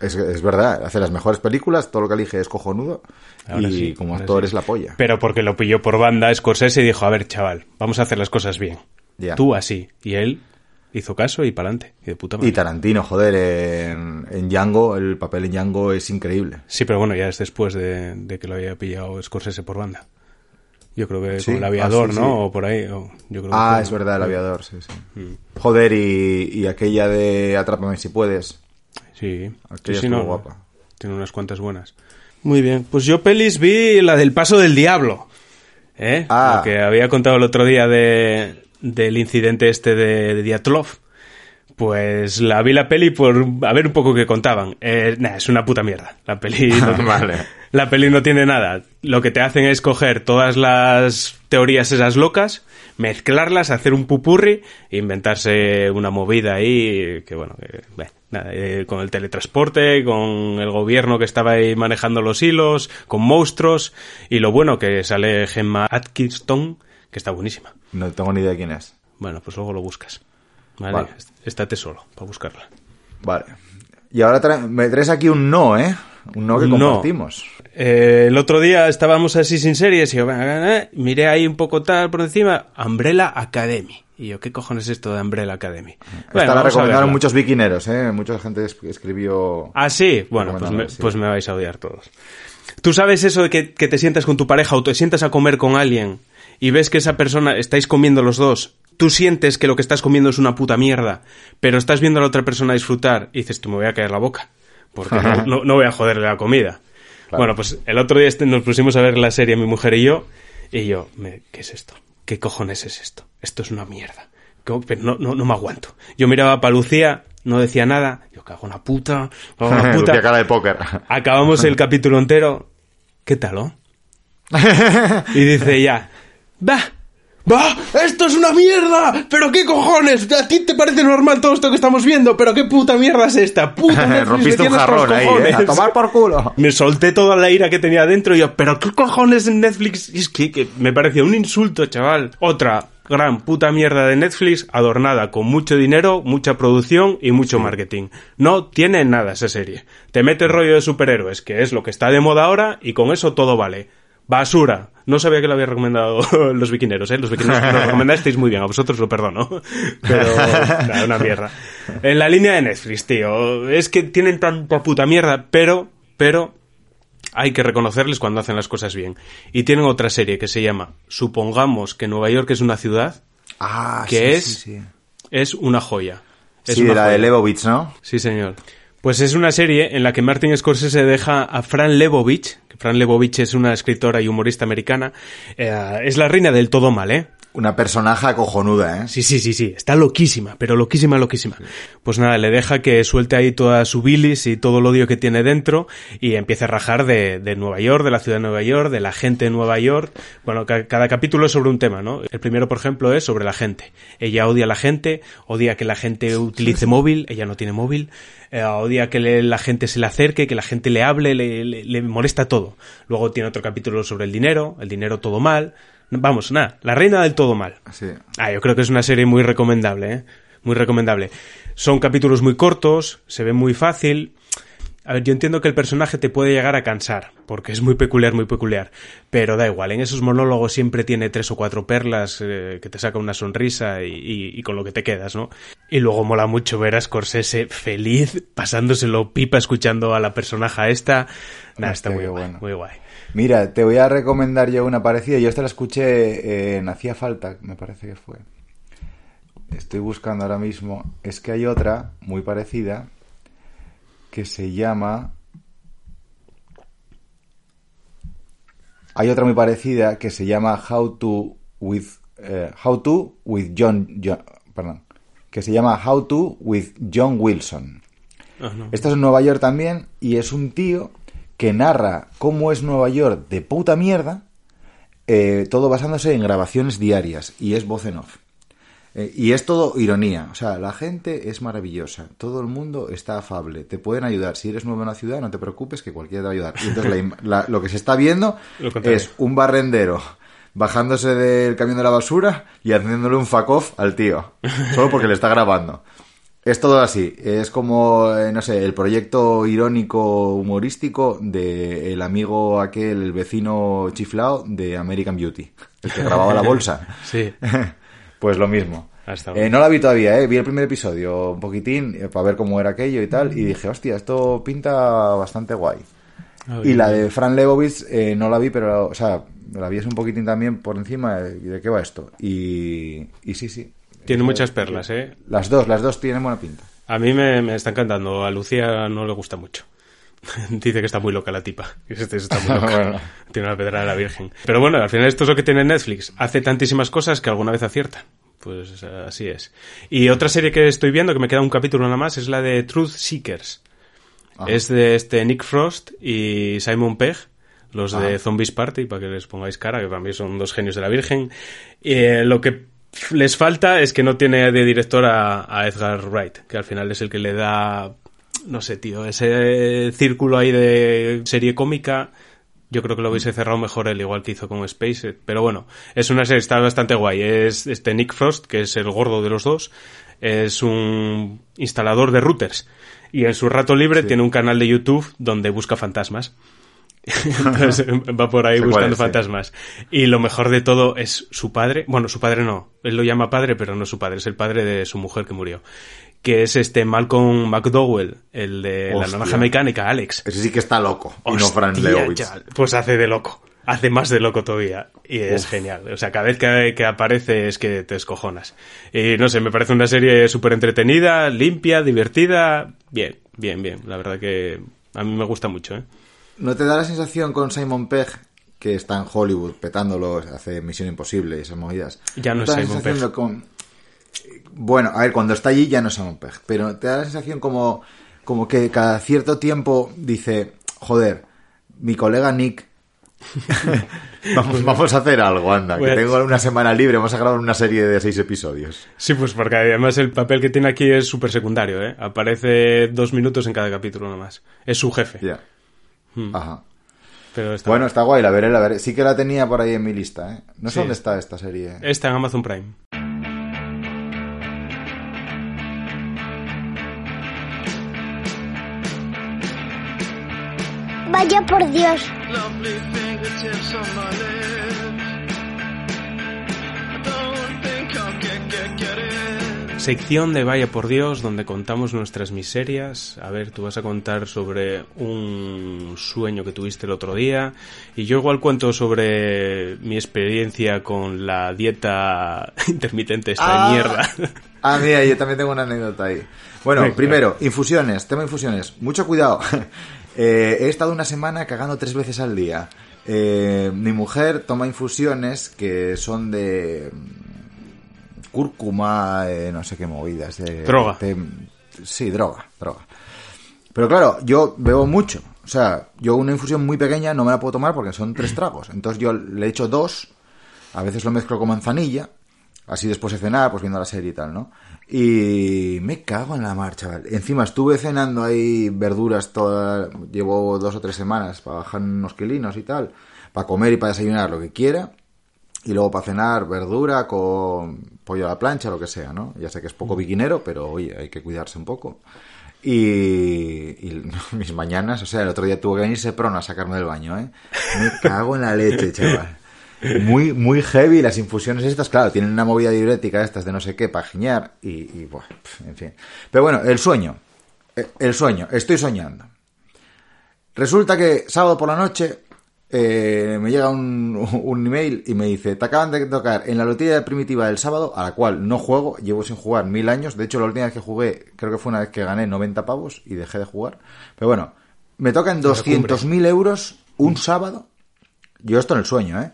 es, es verdad, hace las mejores películas, todo lo que elige es cojonudo. Ahora y sí, como actor sí. es la polla. Pero porque lo pilló por banda Scorsese y dijo, a ver, chaval, vamos a hacer las cosas bien. Ya. Tú así. Y él hizo caso y para adelante. Y de puta madre. Y Tarantino, joder, en, en Django, el papel en Django es increíble. Sí, pero bueno, ya es después de, de que lo había pillado Scorsese por banda. Yo creo que Sí, con el aviador, ah, sí, ¿no? sí. O por ahí. o- yo creo que Ah, es verdad, el aviador, sí, sí. Mm. Joder, y, y aquella de Atrápame si puedes. Sí, Aquella sí, sí, estuvo no, guapa. Tiene unas cuantas buenas. Muy bien, pues yo pelis vi la del Paso del Diablo. ¿Eh? Ah. Lo que había contado el otro día de, del incidente este de, de Diatlov. Pues la vi la peli por a ver un poco qué contaban. Eh, nah, es una puta mierda. La peli no, Vale. la peli no tiene nada. Lo que te hacen es coger todas las teorías esas locas, mezclarlas, hacer un pupurri inventarse una movida ahí que, bueno, que, bueno, nada, eh, con el teletransporte, con el gobierno que estaba ahí manejando los hilos, con monstruos y lo bueno que sale Gemma Atkinson, que está buenísima. No tengo ni idea de quién es. Bueno, pues luego lo buscas. Vale, Vale. estate solo para buscarla. Vale. Y ahora tra- me traes aquí un no, ¿eh? Un no que no. compartimos. Eh, el otro día estábamos así sin series y yo, eh, miré ahí un poco tal por encima, Umbrella Academy. Y yo, ¿qué cojones es esto de Umbrella Academy? Esta la vamos a recomendaron muchos viquineros, ¿eh? Mucha gente es- escribió... Ah, sí, bueno, pues me, sí. pues me vais a odiar todos. ¿Tú sabes eso de que, que te sientas con tu pareja o te sientas a comer con alguien y ves que esa persona, estáis comiendo los dos, tú sientes que lo que estás comiendo es una puta mierda, pero estás viendo a la otra persona disfrutar y dices, tú me voy a caer la boca, porque no, no- no voy a joderle la comida. Claro. Bueno, pues el otro día este- nos pusimos a ver la serie mi mujer y yo, y yo, ¿qué es esto? ¿Qué cojones es esto? Esto es una mierda. Pero no, no, no me aguanto. Yo miraba para Lucía, no decía nada, yo cago en la puta, cago en la puta. Lucía cara de póker. Acabamos el capítulo entero. ¿Qué tal, oh? Y dice ya, va, va, esto es una mierda, pero qué cojones, a ti te parece normal todo esto que estamos viendo, pero qué puta mierda es esta, puta Rompiste un jarrón ahí, ¿eh? cojones". A tomar por culo. Me solté toda la ira que tenía dentro y yo, pero qué cojones en Netflix, Y es que, que me parecía un insulto, chaval. Otra gran puta mierda de Netflix adornada con mucho dinero, mucha producción y mucho marketing. No tiene nada esa serie. Te mete rollo de superhéroes, que es lo que está de moda ahora, y con eso todo vale. Basura. No sabía que lo había recomendado los viquineros, ¿eh? Los viquineros que lo recomendasteis muy bien, a vosotros lo perdono. Pero, nada, una mierda. En la línea de Netflix, tío, es que tienen tanta puta mierda, pero, pero, hay que reconocerles cuando hacen las cosas bien. Y tienen otra serie que se llama Supongamos que Nueva York es una ciudad, Ah, que sí, es, sí, sí. es una joya. Es Sí, una la de. Lebovich, ¿no? Sí, señor. Pues es una serie en la que Martin Scorsese deja a Fran que Fran Lebowitz es una escritora y humorista americana, eh, es la reina del todo mal, ¿eh? Una personaje cojonuda, ¿eh? Sí, sí, sí, sí, está loquísima, pero loquísima, loquísima. Pues nada, le deja que suelte ahí toda su bilis y todo el odio que tiene dentro y empieza a rajar de, de Nueva York, de la ciudad de Nueva York, de la gente de Nueva York. Bueno, ca- cada capítulo es sobre un tema, ¿no? El primero, por ejemplo, es sobre la gente. Ella odia a la gente, odia que la gente utilice móvil, ella no tiene móvil, eh, odia que la gente se le acerque, que la gente le hable, le, le- le molesta todo. Luego tiene otro capítulo sobre el dinero, el dinero todo mal. Vamos, nada, la reina del todo mal. Sí. Ah, yo creo que es una serie muy recomendable, ¿eh? Muy recomendable. Son capítulos muy cortos, se ve muy fácil. A ver, yo entiendo que el personaje te puede llegar a cansar, porque es muy peculiar, muy peculiar. Pero da igual, en esos monólogos siempre tiene tres o cuatro perlas eh, que te saca una sonrisa y, y- y con lo que te quedas, ¿no? Y luego mola mucho ver a Scorsese feliz, pasándoselo pipa escuchando a la personaje esta. Nada, está muy guay, bueno. muy guay. Mira, te voy a recomendar yo una parecida. Yo esta la escuché en Hacía Falta, me parece que fue. Estoy buscando ahora mismo. Es que hay otra muy parecida que se llama... Hay otra muy parecida que se llama How to with eh, How to with John, John- perdón, que se llama How to with John Wilson. Ah, no. Esta es en Nueva York también y es un tío que narra cómo es Nueva York de puta mierda, eh, todo basándose en grabaciones diarias y es voz en off. Eh, y es todo ironía, o sea, la gente es maravillosa, todo el mundo está afable, te pueden ayudar. Si eres nuevo en una ciudad, no te preocupes que cualquiera te va a ayudar. Y entonces la la- lo que se está viendo es un barrendero bajándose del camión de la basura y haciéndole un fuck off al tío, solo porque le está grabando. Es todo así. Es como, eh, no sé, el proyecto irónico humorístico de el amigo aquel, el vecino chiflao de American Beauty, el que grababa la bolsa. Sí. Pues lo mismo. Ah, Eh, no la vi todavía, ¿eh? vi el primer episodio un poquitín eh, para ver cómo era aquello y tal, y dije, hostia, esto pinta bastante guay. Ah, Y bien, la de Fran Lebowitz eh, no la vi, pero, o sea, la vi es un poquitín también por encima de, de qué va esto. Y, y sí, sí. Tiene Eh, muchas perlas, ¿eh? Las dos, las dos tienen buena pinta. A mí me, me está encantando. A Lucía no le gusta mucho. Dice que está muy loca la tipa. Este está muy loca. Bueno. Tiene una pedrada de la virgen. Pero bueno, al final esto es lo que tiene Netflix. Hace tantísimas cosas que alguna vez acierta. Pues eh, así es. Y otra serie que estoy viendo, que me queda un capítulo nada más, es la de Truth Seekers. Ah. Es de este Nick Frost y Simon Pegg. los de Zombies Party, para que les pongáis cara, que para mí son dos genios de la Virgen. Eh, lo que les falta es que no tiene de director a, a Edgar Wright, que al final es el que le da, no sé, tío, ese círculo ahí de serie cómica. Yo creo que lo hubiese cerrado mejor él, igual que hizo con Space. Pero bueno, es una serie, está bastante guay. Es este Nick Frost, que es el gordo de los dos, es un instalador de routers. Y en su rato libre tiene un canal de YouTube donde busca fantasmas. Entonces va por ahí buscando sí. fantasmas. Y lo mejor de todo es su padre. Bueno, su padre no. Él lo llama padre, pero no es su padre. Es el padre de su mujer que murió. Que es este Malcolm McDowell, el de la Hostia. naranja mecánica, Alex. Ese sí que está loco. y no Fran Hostia, Leowitz. chaval. Pues hace de loco. Hace más de loco todavía. Y es Uf. genial. O sea, cada vez que, que aparece es que te escojonas. Y no sé, me parece una serie súper entretenida, limpia, divertida. Bien, bien, bien. La verdad que a mí me gusta mucho, ¿eh? ¿No te da la sensación con Simon Pegg, que está en Hollywood petándolo, hace Misión Imposible y esas movidas? Ya no es Simon Pegg. con- Bueno, a ver, cuando está allí ya no es Simon Pegg, pero te da la sensación como, como que cada cierto tiempo dice, joder, mi colega Nick... vamos, vamos a hacer algo, anda, que tengo una semana libre, vamos a grabar una serie de seis episodios. Sí, pues porque además el papel que tiene aquí es súper secundario, ¿eh? Aparece dos minutos en cada capítulo nomás. Es su jefe. Ya. Hmm. Ajá. Pero está Bueno, está guay, la veré, la veré. Sí que la tenía por ahí en mi lista, ¿eh? No sé Sí. dónde está esta serie. Está en Amazon Prime. Vaya por Dios. Sección de Vaya por Dios, donde contamos nuestras miserias. A ver, tú vas a contar sobre un sueño que tuviste el otro día. Y yo igual cuento sobre mi experiencia con la dieta intermitente esta Ah. mierda. Ah, mira, yo también tengo una anécdota ahí. Bueno, primero, infusiones, tema infusiones. Mucho cuidado. Eh, he estado una semana cagando tres veces al día. Eh, mi mujer toma infusiones que son de cúrcuma, eh, no sé qué movidas. de- Droga. de- sí, droga, droga. Pero claro, yo bebo mucho. O sea, yo una infusión muy pequeña no me la puedo tomar porque son tres tragos. Entonces yo le echo dos, a veces lo mezclo con manzanilla, así después de cenar, pues viendo la serie y tal, ¿no? Y me cago en la mar, chaval. Encima estuve cenando ahí verduras toda... Llevo dos o tres semanas para bajar unos kilinos y tal, para comer y para desayunar lo que quiera. Y luego para cenar verdura con pollo a la plancha, lo que sea, ¿no? Ya sé que es poco biquinero, pero oye, hay que cuidarse un poco. Y, y mis mañanas, o sea, el otro día tuvo que venir Seprona a sacarme del baño, ¿eh? Me cago en la leche, chaval. Muy, muy heavy las infusiones estas, claro, tienen una movida diurética estas de no sé qué para giñar y, y bueno, en fin. Pero bueno, el sueño. Eh, El sueño, estoy soñando. Resulta que sábado por la noche eh, me llega un, un email y me dice, te acaban de tocar en la lotería primitiva del sábado, a la cual no juego, llevo sin jugar mil años, de hecho la última vez que jugué, creo que fue una vez que gané 90 pavos y dejé de jugar, pero bueno, me tocan 200.000 euros un sábado, yo esto en el sueño, ¿eh?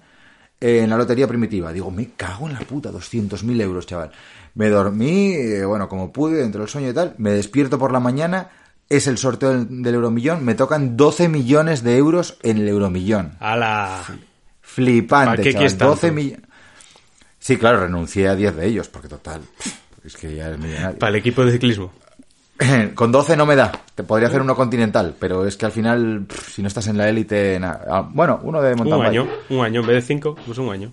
Eh, en la lotería primitiva. Digo, me cago en la puta, 200.000 euros, chaval. Me dormí, eh, bueno, como pude, dentro del sueño y tal. Me despierto por la mañana, es el sorteo del, del Euromillón. Me tocan 12 millones de euros en el Euromillón. ¡Hala! Flipante, ¿Para qué chaval. quieres tanto? 12 millones. Sí, claro, renuncié a 10 de ellos, porque total, es que ya es millonario. Para el equipo de ciclismo. Con 12 no me da. Te podría hacer uno continental, pero es que al final, si no estás en la élite, nada. Ah, Bueno, uno de mountain Un bike. año, un año. En vez de cinco, pues un año.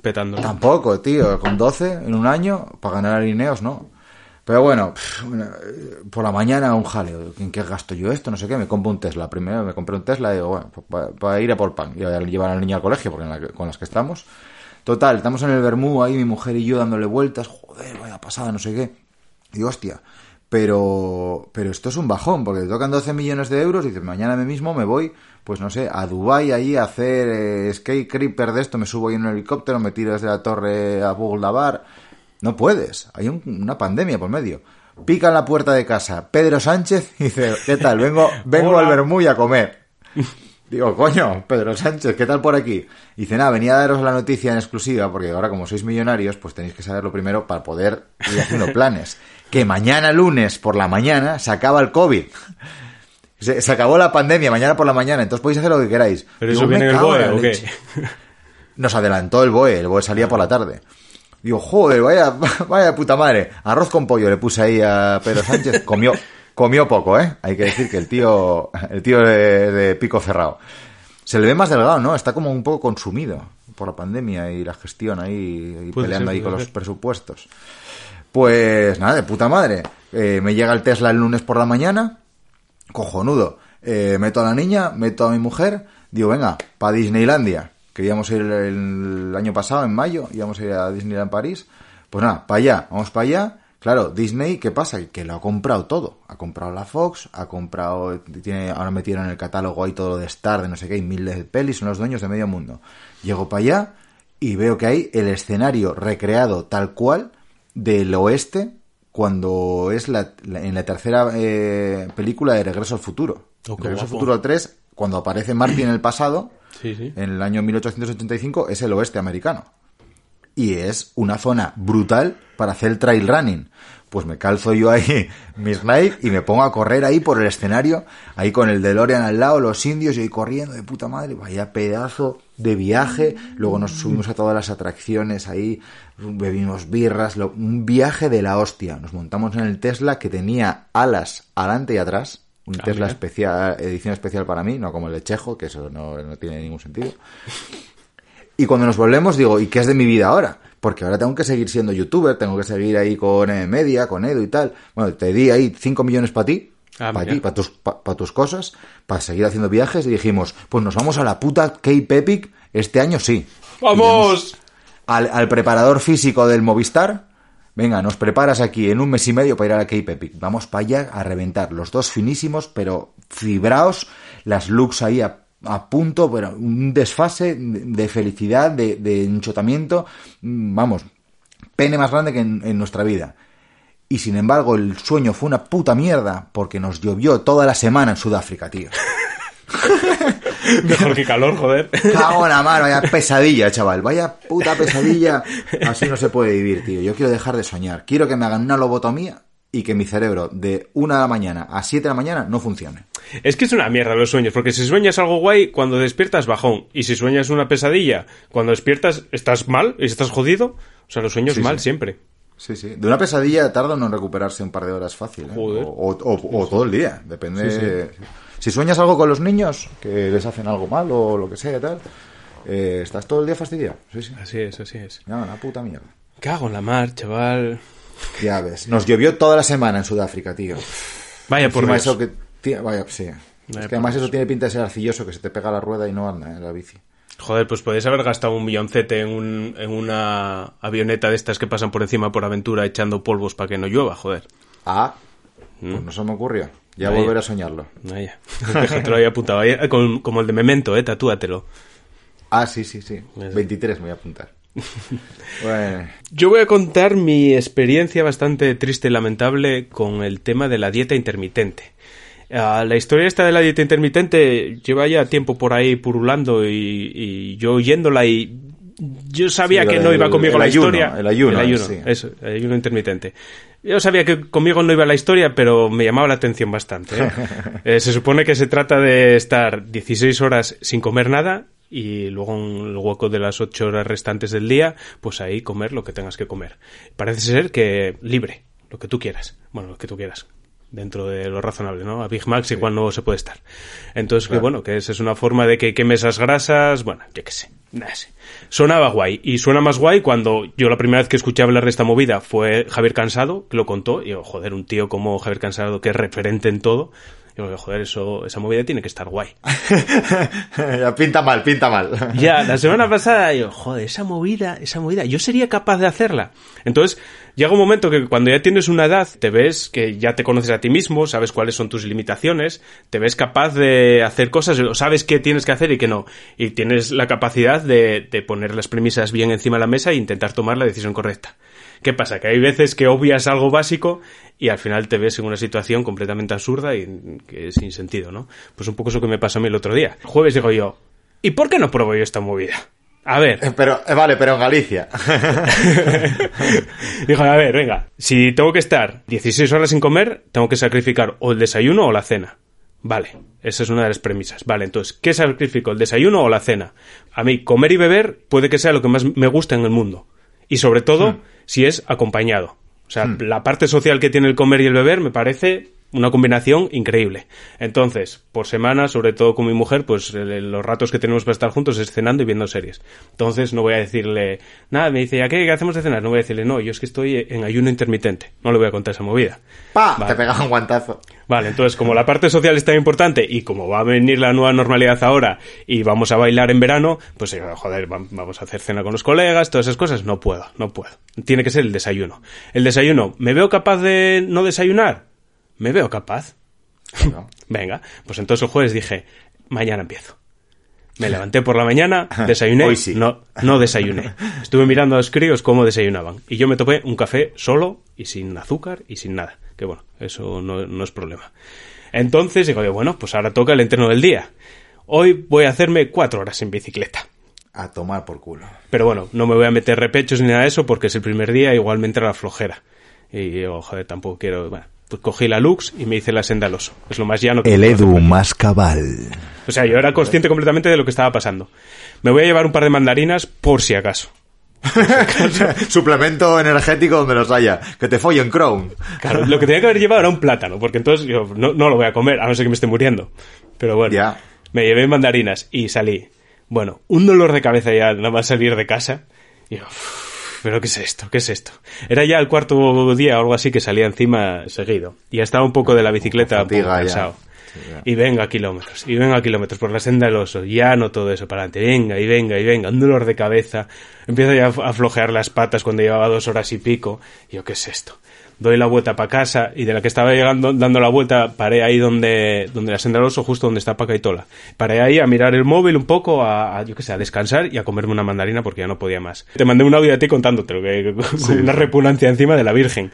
Petando. Tampoco, tío. Con 12 en un año, para ganar a Lineos, no. Pero bueno, eh, por la mañana un jaleo. ¿En qué gasto yo esto? No sé qué. Me compro un Tesla. Primero me compré un Tesla digo, bueno, pues para, ir a por pan. Y a llevar al niño al colegio, porque la con las que estamos. Total, estamos en el Bermú ahí, mi mujer y yo dándole vueltas. Joder, vaya pasada, no sé qué. Y digo, hostia. Pero, pero esto es un bajón, porque te tocan 12 millones de euros y dices, mañana mismo me voy, pues no sé, a Dubai ahí a hacer eh, skate creeper de esto, me subo ahí en un helicóptero, me tiro desde la torre a Buglavar. No puedes, hay un- una pandemia por medio. Pica en la puerta de casa Pedro Sánchez y dice, ¿qué tal? Vengo, vengo al Bermú y a comer. Digo, coño, Pedro Sánchez, ¿qué tal por aquí? Y dice, nada, venía a daros la noticia en exclusiva, porque ahora como sois millonarios, pues tenéis que saberlo primero para poder ir haciendo planes. Que mañana lunes por la mañana se acaba el COVID. Se, se acabó la pandemia mañana por la mañana, entonces podéis hacer lo que queráis. ¿Pero Digo, eso "Me viene en el BOE o qué? leche". Nos adelantó el BOE, el BOE salía por la tarde. Digo, joder, vaya, vaya puta madre. Arroz con pollo le puse ahí a Pedro Sánchez. Comió, comió poco, ¿eh? Hay que decir que el tío, el tío de, de pico cerrado. Se le ve más delgado, ¿no? Está como un poco consumido por la pandemia y la gestión ahí, y peleando ser, ahí con los presupuestos. Pues nada, de puta madre. Eh, me llega el Tesla el lunes por la mañana, cojonudo. Eh, meto a la niña, meto a mi mujer, digo, venga, para Disneylandia, que íbamos a ir el, año pasado, en mayo, íbamos a ir a Disneyland París. Pues nada, para allá, vamos para allá. Claro, Disney, ¿qué pasa? Que lo ha comprado todo. Ha comprado la Fox, ha comprado, tiene, ahora metieron en el catálogo ahí todo lo de Star, de no sé qué, y mil de pelis, son los dueños de medio mundo. Llego para allá y veo que hay el escenario recreado tal cual del oeste cuando es la, la- en la tercera eh, película de Regreso al Futuro. Oh, Regreso al. Futuro 3, cuando aparece Marty en el pasado, En el año 1885, es el oeste americano. Y es una zona brutal para hacer trail running. Pues me calzo yo ahí mis Nike y me pongo a correr ahí por el escenario, ahí con el DeLorean al lado, los indios, y ahí corriendo de puta madre, vaya pedazo de viaje. Luego nos subimos a todas las atracciones ahí, bebimos birras, un viaje de la hostia. Nos montamos en el Tesla que tenía alas adelante y atrás, un Ah, Tesla mira. especial, edición especial para mí, no como el de Chejo, que eso no, no tiene ningún sentido. Y cuando nos volvemos, digo, ¿y qué es de mi vida ahora? Porque ahora tengo que seguir siendo youtuber, tengo que seguir ahí con eh, media, con Edu y tal. Bueno, te di ahí 5 millones para ti, Ah, para ti, para tus, pa- pa tus cosas, para seguir haciendo viajes. Y dijimos, pues nos vamos a la puta Cape Epic este año sí. ¡Vamos! Al, al preparador físico del Movistar, venga, nos preparas aquí en un mes y medio para ir a la Cape Epic. Vamos para allá a reventar. Los dos finísimos, pero fibraos, las looks ahí a, punto, pero un desfase de felicidad, de, de enchotamiento, mm, vamos, pene más grande que en, en nuestra vida. Y sin embargo, el sueño fue una puta mierda porque nos llovió toda la semana en Sudáfrica, tío. Mejor que calor, joder. Cago en la mano, vaya pesadilla, chaval. Vaya puta pesadilla. Así no se puede vivir, tío. Yo quiero dejar de soñar. Quiero que me hagan una lobotomía y que mi cerebro de una de la mañana a 7 de la mañana no funcione. Es que es una mierda los sueños, porque si sueñas algo guay, cuando despiertas bajón. Y si sueñas una pesadilla, cuando despiertas estás mal y estás jodido. O sea, los sueños Sí, mal sí. siempre. Sí, sí. De una pesadilla tarda en recuperarse un par de horas fácil. ¿eh? Joder. O, o- o- o todo el día. Depende. Si sueñas algo con los niños, que les hacen algo mal o lo que sea y tal, eh, estás todo el día fastidiado. Sí, sí. Así es, así es. No, una puta mierda. Cago en la mar, chaval. Ya ves. Nos llovió toda la semana en Sudáfrica, tío. Vaya por Dios. eso que vaya, sí. Vaya es que además eso tiene pinta de ser arcilloso, que se te pega la rueda y no anda en la bici. Joder, pues podéis haber gastado un milloncete en, un, en una avioneta de estas que pasan por encima por aventura echando polvos para que no llueva, joder. Ah, pues no se me ocurrió. Ya Vaya. volveré a soñarlo. Vaya. Déjatelo ahí apuntado. Ahí, eh, como el de Memento, eh, tatúatelo. Ah, sí, sí, sí. 23 me voy a apuntar. bueno, Yo voy a contar mi experiencia bastante triste y lamentable con el tema de la dieta intermitente. Ah, la historia esta de la dieta intermitente lleva ya tiempo por ahí purulando y, y yo oyéndola y yo sabía Sí, que el- no iba conmigo el la ayuno, historia. el ayuno, el ayuno, sí. eso, el ayuno intermitente. Yo sabía que conmigo no iba la historia, pero me llamaba la atención bastante. ¿eh? Eh, se supone que se trata de estar 16 horas sin comer nada y luego en el hueco de las 8 horas restantes del día, pues ahí comer lo que tengas que comer. Parece ser que libre, lo que tú quieras. Bueno, lo que tú quieras. Dentro de lo razonable, ¿no? A Big Macs igual no se puede estar. Entonces, que bueno, que esa es una forma de que queme esas grasas, bueno, yo qué sé, nada sé. Sonaba guay, y suena más guay cuando yo la primera vez que escuché hablar de esta movida fue Javier Cansado, que lo contó, y yo, joder, un tío como Javier Cansado, que es referente en todo, yo, joder, eso, esa movida tiene que estar guay. pinta mal, pinta mal. Ya, la semana pasada yo, joder, esa movida, esa movida, yo sería capaz de hacerla. Entonces, llega un momento que cuando ya tienes una edad, te ves que ya te conoces a ti mismo, sabes cuáles son tus limitaciones, te ves capaz de hacer cosas, o sabes qué tienes que hacer y qué no. Y tienes la capacidad de, de poner las premisas bien encima de la mesa e intentar tomar la decisión correcta. ¿Qué pasa? Que hay veces que obvias algo básico y al final te ves en una situación completamente absurda y que es sin sentido, ¿no? Pues un poco eso que me pasó a mí el otro día. El jueves digo yo, ¿y por qué no pruebo yo esta movida? A ver, Pero, eh, vale, pero en Galicia. Dijo, a ver, venga, si tengo que estar 16 horas sin comer, tengo que sacrificar o el desayuno o la cena. Vale, esa es una de las premisas. Vale, entonces, ¿qué sacrifico? ¿El desayuno o la cena? A mí, comer y beber puede que sea lo que más me gusta en el mundo. Y sobre todo, si es acompañado. O sea, la parte social que tiene el comer y el beber me parece una combinación increíble. Entonces, por semana, sobre todo con mi mujer, pues los ratos que tenemos para estar juntos es cenando y viendo series. Entonces, no voy a decirle, nada, me dice, ¿a qué, qué hacemos de cenar? No voy a decirle, no, yo es que estoy en ayuno intermitente. No le voy a contar esa movida. ¡Pa! Vale. Te pegaba un guantazo. Vale, entonces como la parte social es tan importante y como va a venir la nueva normalidad ahora y vamos a bailar en verano, pues eh, joder, va- vamos a hacer cena con los colegas, todas esas cosas, no puedo, no puedo. Tiene que ser el desayuno. El desayuno, ¿me veo capaz de no desayunar? ¿Me veo capaz? Venga, pues entonces el jueves dije, mañana empiezo. Me levanté por la mañana, desayuné, Hoy sí. no, no desayuné. Estuve mirando a los críos cómo desayunaban. Y yo me topé un café solo y sin azúcar y sin nada. Que bueno, eso no, no es problema. Entonces digo, yo, bueno, pues ahora toca el entreno del día. Hoy voy a hacerme cuatro horas en bicicleta. A tomar por culo. Pero bueno, no me voy a meter repechos ni nada de eso porque es el primer día, igual me entra la flojera. Y digo, joder, tampoco quiero... Bueno, pues cogí la Lux y me hice la senda al oso. Es lo más llano que El puedo hacer Edu más cabal. O sea, yo era consciente completamente de lo que estaba pasando. Me voy a llevar un par de mandarinas por si acaso. Suplemento energético donde los haya. Que te follen Crown. Claro, lo que tenía que haber llevado era un plátano, porque entonces yo no, no lo voy a comer, a no ser que me esté muriendo. Pero bueno, me llevé mandarinas y salí. Bueno, un dolor de cabeza ya nada más salir de casa. Y yo, "Uf, ¿pero qué es esto? ¿Qué es esto? Era ya el cuarto día o algo así que salía encima seguido. Y estaba un poco de la bicicleta un poco cansado. Sí. Y venga kilómetros, y venga kilómetros por la senda del oso, ya no todo eso para adelante, venga y venga y venga, un dolor de cabeza, empiezo ya a flojear las patas cuando llevaba dos horas y pico, y yo, ¿qué es esto? Doy la vuelta para casa y de la que estaba llegando, dando la vuelta, paré ahí donde, donde la senda del oso, justo donde está Paca y Tola. Paré ahí a mirar el móvil un poco, a, a, yo qué sé, a descansar y a comerme una mandarina porque ya no podía más. Te mandé un audio a ti contándotelo, que, con una repugnancia encima de la Virgen.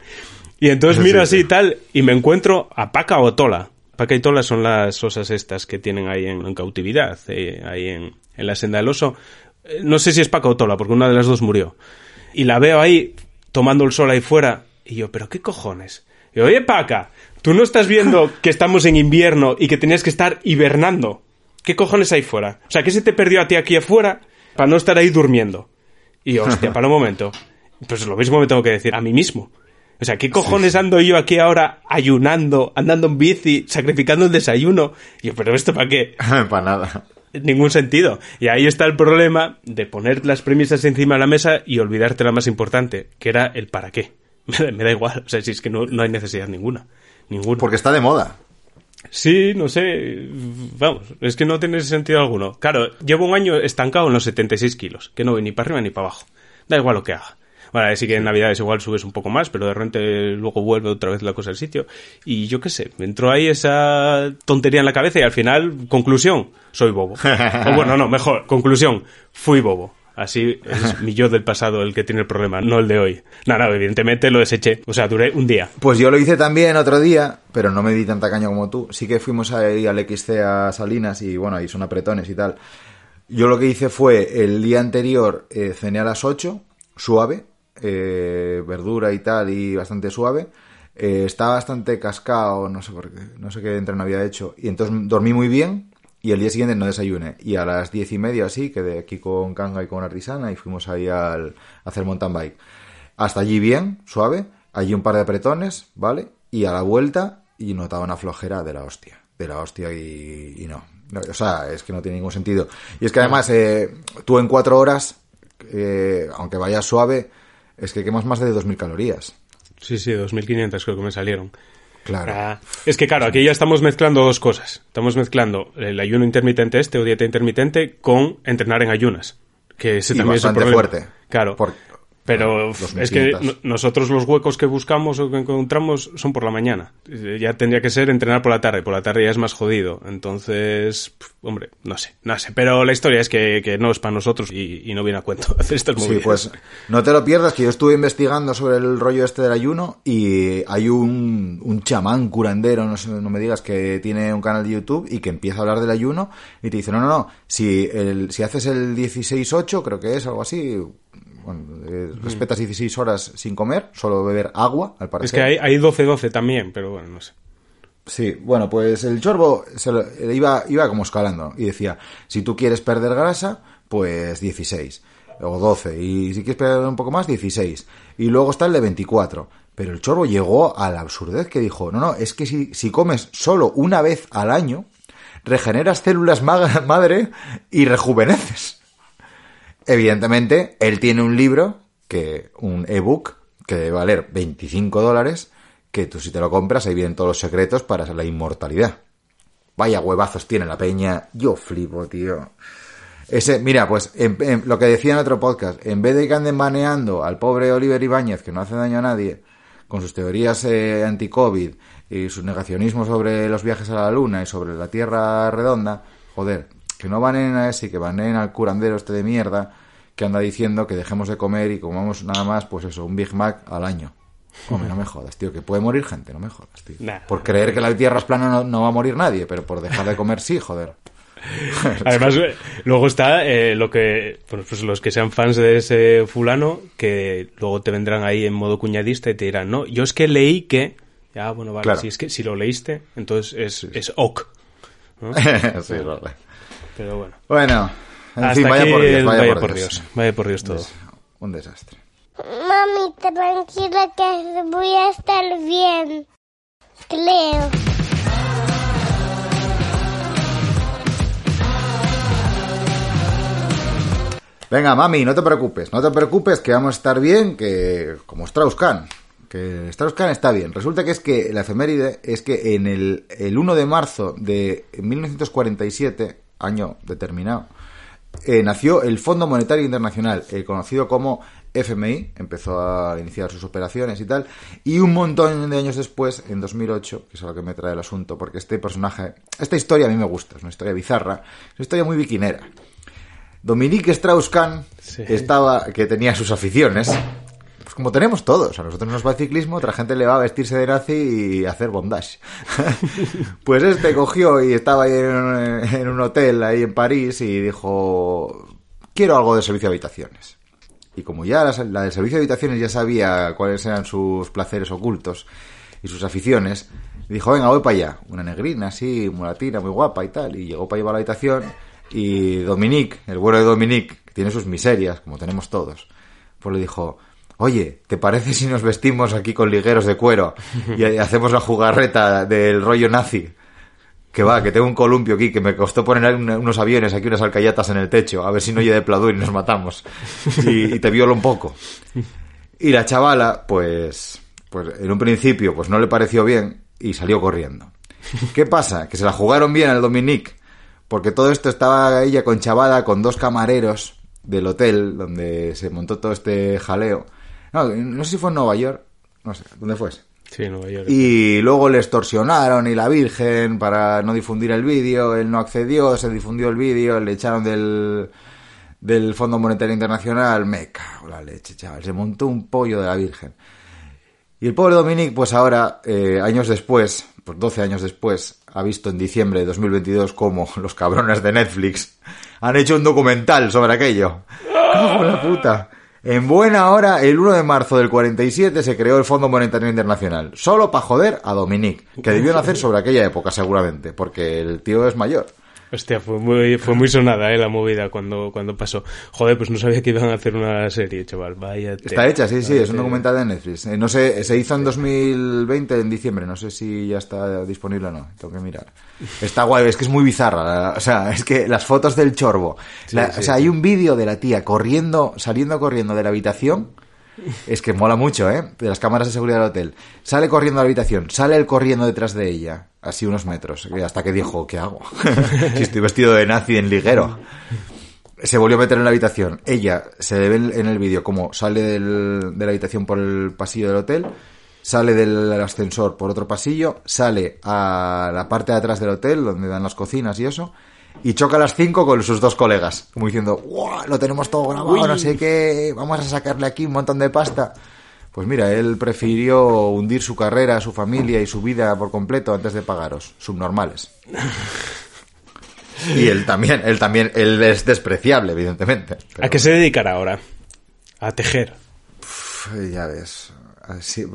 Y entonces miro así y tal, y me encuentro a Paca o Tola. Paca y Tola son las osas estas que tienen ahí en, en cautividad, eh, ahí en, en la senda del oso. Eh, No sé si es Paca o Tola, porque una de las dos murió. Y la veo ahí, tomando el sol ahí fuera, y yo, ¿pero qué cojones? Y yo, oye, Paca, ¿tú no estás viendo que estamos en invierno y que tenías que estar hibernando? ¿Qué cojones hay fuera? O sea, ¿qué se te perdió a ti aquí afuera para no estar ahí durmiendo? Y yo, hostia, para un momento. Pues lo mismo me tengo que decir a mí mismo. O sea, ¿qué cojones ando yo aquí ahora ayunando, andando en bici, sacrificando el desayuno? Y yo, ¿pero esto para qué? para nada. ningún sentido. Y ahí está el problema de poner las premisas encima de la mesa y olvidarte la más importante, que era el para qué. Me da, me da igual, o sea, si es que no, no hay necesidad ninguna. Ninguna. Porque está de moda. Sí, no sé, vamos, es que no tiene sentido alguno. Claro, llevo un año estancado en los 76 kilos, que no voy ni para arriba ni para abajo. Da igual lo que haga. Bueno, sí que en Navidades igual subes un poco más, pero de repente luego vuelve otra vez la cosa al sitio. Y yo qué sé, me entró ahí esa tontería en la cabeza y al final, conclusión, soy bobo. o bueno, no, mejor, conclusión, fui bobo. Así es mi yo del pasado el que tiene el problema, no el de hoy. Nada, no, evidentemente lo deseché. O sea, duré un día. Pues yo lo hice también otro día, pero no me di tanta caña como tú. Sí que fuimos ahí al XC a Salinas y bueno, ahí son apretones y tal. Yo lo que hice fue el día anterior eh, cené a las 8, suave, eh, verdura y tal y bastante suave. Eh, estaba bastante cascado, no sé por qué, no sé qué entreno había hecho. Y entonces dormí muy bien y el día siguiente no desayuné. Y a las diez y media así, quedé aquí con Kanga y con Artisana y fuimos ahí al, a hacer mountain bike. Hasta allí bien, suave. Allí un par de apretones, ¿vale? Y a la vuelta y notaba una flojera de la hostia. De la hostia y. No, O sea, es que no tiene ningún sentido. Y es que además, eh, tú en cuatro horas, eh, aunque vayas suave, es que quemas más de 2.000 calorías. Sí, sí, 2.500 creo que me salieron. Claro. Ah, es que claro, aquí ya estamos mezclando dos cosas. Estamos mezclando el ayuno intermitente este o dieta intermitente con entrenar en ayunas. Que ese Y también es un problema. fuerte. Claro. Por- pero Ah, uf, 2500. es que no- nosotros los huecos que buscamos o que encontramos son por la mañana. Eh, Ya tendría que ser entrenar por la tarde. Por la tarde ya es más jodido. Entonces, hombre, no sé, no sé. Pero la historia es que, que no es para nosotros y, y no viene a cuento hacer estas Sí, movidas. pues no te lo pierdas, que yo estuve investigando sobre el rollo este del ayuno y hay un, un chamán curandero, no, sé, no me digas, que tiene un canal de YouTube y que empieza a hablar del ayuno y te dice, no, no, no, si, el, si haces el 16-8, creo que es algo así, bueno, eh, respetas 16 horas sin comer, solo beber agua, al Es parecer. que hay, hay 12-12 también, pero bueno, no sé. Sí, bueno, pues el chorbo se lo- eh, iba, iba como escalando y decía, si tú quieres perder grasa, pues 16 o 12 y si quieres perder un poco más, 16 y luego está el de 24. Pero el chorbo llegó a la absurdez que dijo, no, no, es que si, si comes solo una vez al año, regeneras células ma- madre y rejuveneces. Evidentemente, él tiene un libro, que un ebook, que debe valer 25 dólares, que tú si te lo compras, ahí vienen todos los secretos para la inmortalidad. Vaya huevazos tiene la peña. Yo flipo, tío. Ese, mira, pues en- lo que decía en otro podcast, en vez de que anden maneando al pobre Oliver Ibáñez, que no hace daño a nadie, con sus teorías eh, anti-COVID y su negacionismo sobre los viajes a la luna y sobre la Tierra redonda, joder, que no baneen a ese, que baneen al curandero este de mierda, que anda diciendo que dejemos de comer y comamos nada más, pues eso, un Big Mac al año. Hombre, no me jodas, tío, que puede morir gente, no me jodas, tío. Nah. por creer que la Tierra es plana no, no va a morir nadie, pero por dejar de comer sí, joder. Además, luego está eh, lo que, pues los que sean fans de ese fulano, que luego te vendrán ahí en modo cuñadista y te dirán, no, yo es que leí que, ya, bueno, vale, Claro. si es que si lo leíste, entonces es, es ok. ¿no? sí, vale. Pero bueno. Bueno, en Hasta fin, vaya aquí por Dios, vaya, por, Dios. Dios. Vaya por Dios todo. Un desastre. Mami, tranquila que voy a estar bien. Creo. Venga, mami, no te preocupes, no te preocupes, que vamos a estar bien, que como Strauss-Kahn, que Strauss-Kahn está bien. Resulta que es que la efeméride es que en el, el 1 de marzo de 1947, año determinado, eh, nació el Fondo Monetario Internacional, eh, conocido como FMI, empezó a iniciar sus operaciones y tal, y un montón de años después, en 2008, que es a lo que me trae el asunto, porque este personaje, esta historia a mí me gusta, es una historia bizarra, es una historia muy biquinera. Dominique Strauss-Kahn Sí. estaba, que tenía sus aficiones, como tenemos todos, a nosotros nos va el ciclismo, otra gente le va a vestirse de nazi y hacer bondage. pues este cogió y estaba ahí en, en un hotel ahí en París y dijo, quiero algo de servicio de habitaciones. Y como ya la, la del servicio de habitaciones ya sabía cuáles eran sus placeres ocultos y sus aficiones, dijo, venga, voy para allá. Una negrina así, mulatina, muy guapa y tal. Y llegó para llevar la habitación y Dominique, el bueno de Dominique, que tiene sus miserias, como tenemos todos, pues le dijo, oye, ¿te parece si nos vestimos aquí con ligueros de cuero y hacemos la jugarreta del rollo nazi? Que va, que tengo un columpio aquí que me costó poner un- unos aviones aquí, unas alcayatas en el techo, a ver si no oye de pladur y nos matamos. Y, y te violo un poco. Y la chavala, pues, pues en un principio, pues no le pareció bien y salió corriendo. ¿Qué pasa? Que se la jugaron bien al Dominique, porque todo esto estaba ella conchavada con dos camareros del hotel donde se montó todo este jaleo. No, no sé si fue en Nueva York, no sé, ¿dónde fue? Sí, Nueva York. Y luego le extorsionaron y la Virgen para no difundir el vídeo, él no accedió, se difundió el vídeo, le echaron del, del Fondo Monetario Internacional, me cago la leche, chaval, se montó un pollo de la Virgen. Y el pobre Dominic, pues ahora, eh, años después, pues 12 años después, ha visto en diciembre de 2022 cómo los cabrones de Netflix han hecho un documental sobre aquello. ¡Cago en la puta! En buena hora, el 1 de marzo del 47 se creó el Fondo Monetario Internacional, solo para joder a Dominic, que debió nacer sobre aquella época seguramente, porque el tío es mayor. Hostia, fue muy, fue muy sonada eh, la movida cuando, cuando pasó. Joder, pues no sabía que iban a hacer una serie, chaval. Vaya. Está hecha, sí, sí, es un documental de Netflix. Eh, no sé, se hizo en 2020, en diciembre, no sé si ya está disponible o no, tengo que mirar. Está guay, es que es muy bizarra, la- o sea, es que las fotos del chorbo, la- sí, o sea, hay un vídeo de la tía corriendo, saliendo corriendo de la habitación, es que mola mucho, ¿eh? De las cámaras de seguridad del hotel. Sale corriendo a la habitación, sale él corriendo detrás de ella, así unos metros, hasta que dijo, ¿qué hago? si estoy vestido de nazi en liguero se volvió a meter en la habitación. Ella se ve en en el vídeo como sale del- de la habitación por el pasillo del hotel, sale del ascensor por otro pasillo, sale a la parte de atrás del hotel, donde dan las cocinas y eso, y choca a las 5 con sus dos colegas, como diciendo, ¡Wow! Lo tenemos todo grabado, no sé qué, vamos a sacarle aquí un montón de pasta. Pues mira, él prefirió hundir su carrera, su familia y su vida por completo antes de pagaros, subnormales. Y él también, él también, él es despreciable, evidentemente. pero- ¿A qué se dedicará ahora? A tejer. Ya ves. Así,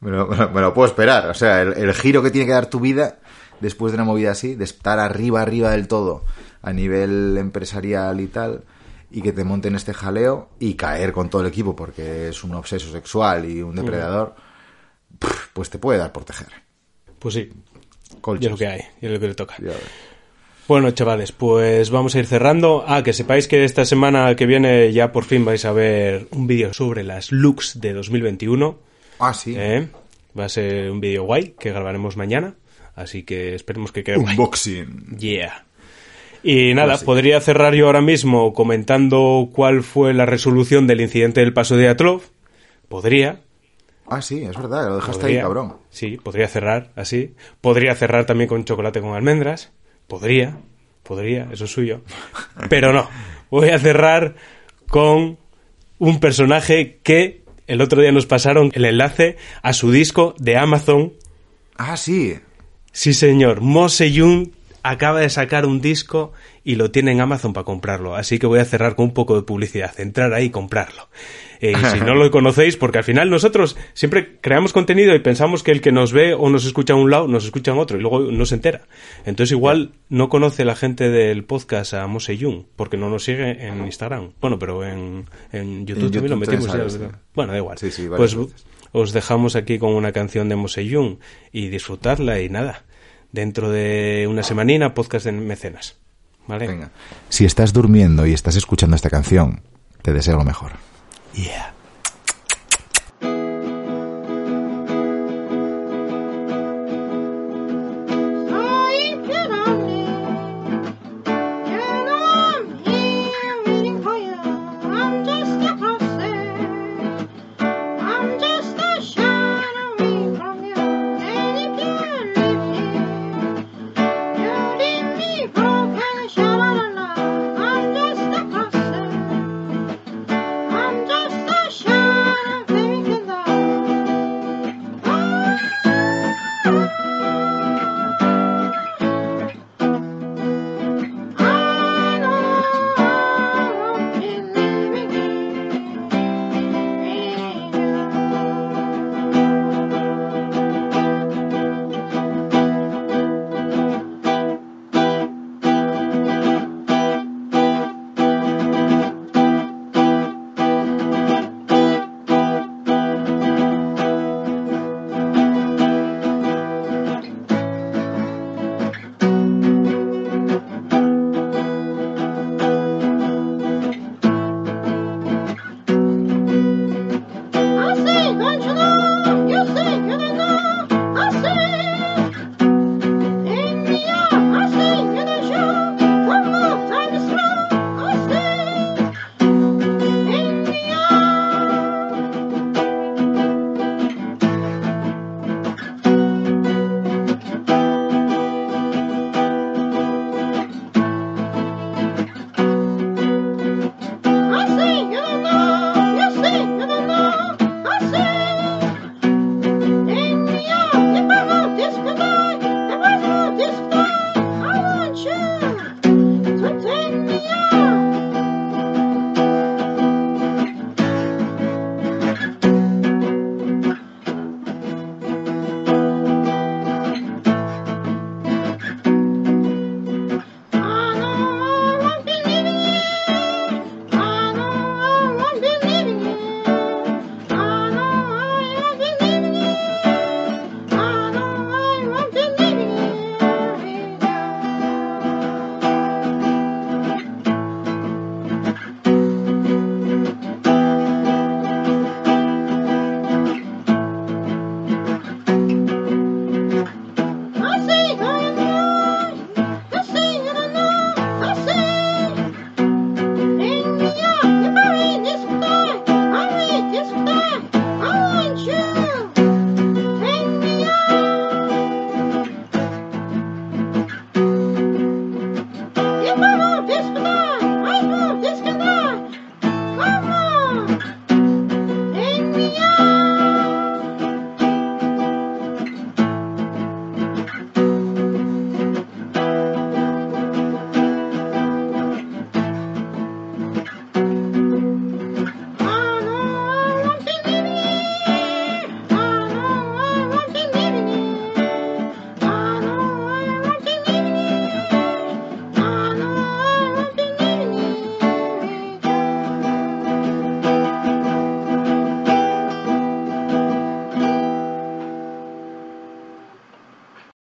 Me lo, me lo- me lo puedo esperar. O sea, el, el giro que tiene que dar tu vida después de una movida así, de estar arriba, arriba del todo, a nivel empresarial y tal, y que te monten este jaleo y caer con todo el equipo porque es un obseso sexual y un depredador, pf, pues te puede dar por tejer. Pues sí, Colchos. y es lo que hay, y es lo que le toca. Bueno, chavales, pues vamos a ir cerrando. Ah, que sepáis que esta semana que viene ya por fin vais a ver un vídeo sobre las looks de 2021. Ah, sí. ¿eh? Va a ser un vídeo guay que grabaremos mañana, así que esperemos que quede. Unboxing. Yeah. Y nada, Pues sí. podría cerrar yo ahora mismo comentando cuál fue la resolución del incidente del paso de Atlov. Podría. Ah, sí, es verdad, lo dejaste podría. ahí, cabrón. Sí, podría cerrar así. Podría cerrar también con chocolate con almendras. Podría. Podría, eso es suyo. Pero no. Voy a cerrar con un personaje que el otro día nos pasaron el enlace a su disco de Amazon Ah, sí. Sí, señor. Mo Seyun acaba de sacar un disco y lo tiene en Amazon para comprarlo. Así que voy a cerrar con un poco de publicidad. Entrar ahí y comprarlo. Eh, y si no lo conocéis, porque al final nosotros siempre creamos contenido y pensamos que el que nos ve o nos escucha a un lado, nos escucha a otro y luego no se entera. Entonces igual no conoce la gente del podcast a Mo Seyun porque no nos sigue en Instagram. Bueno, pero en, en YouTube, En también lo metimos. ya, sí. Bueno, da igual. Sí, sí, pues veces. Os dejamos aquí con una canción de Moseyun y disfrutarla y nada. Dentro de una semanina, podcast de mecenas. ¿Vale? Venga. Si estás durmiendo y estás escuchando esta canción, te deseo lo mejor. Yeah.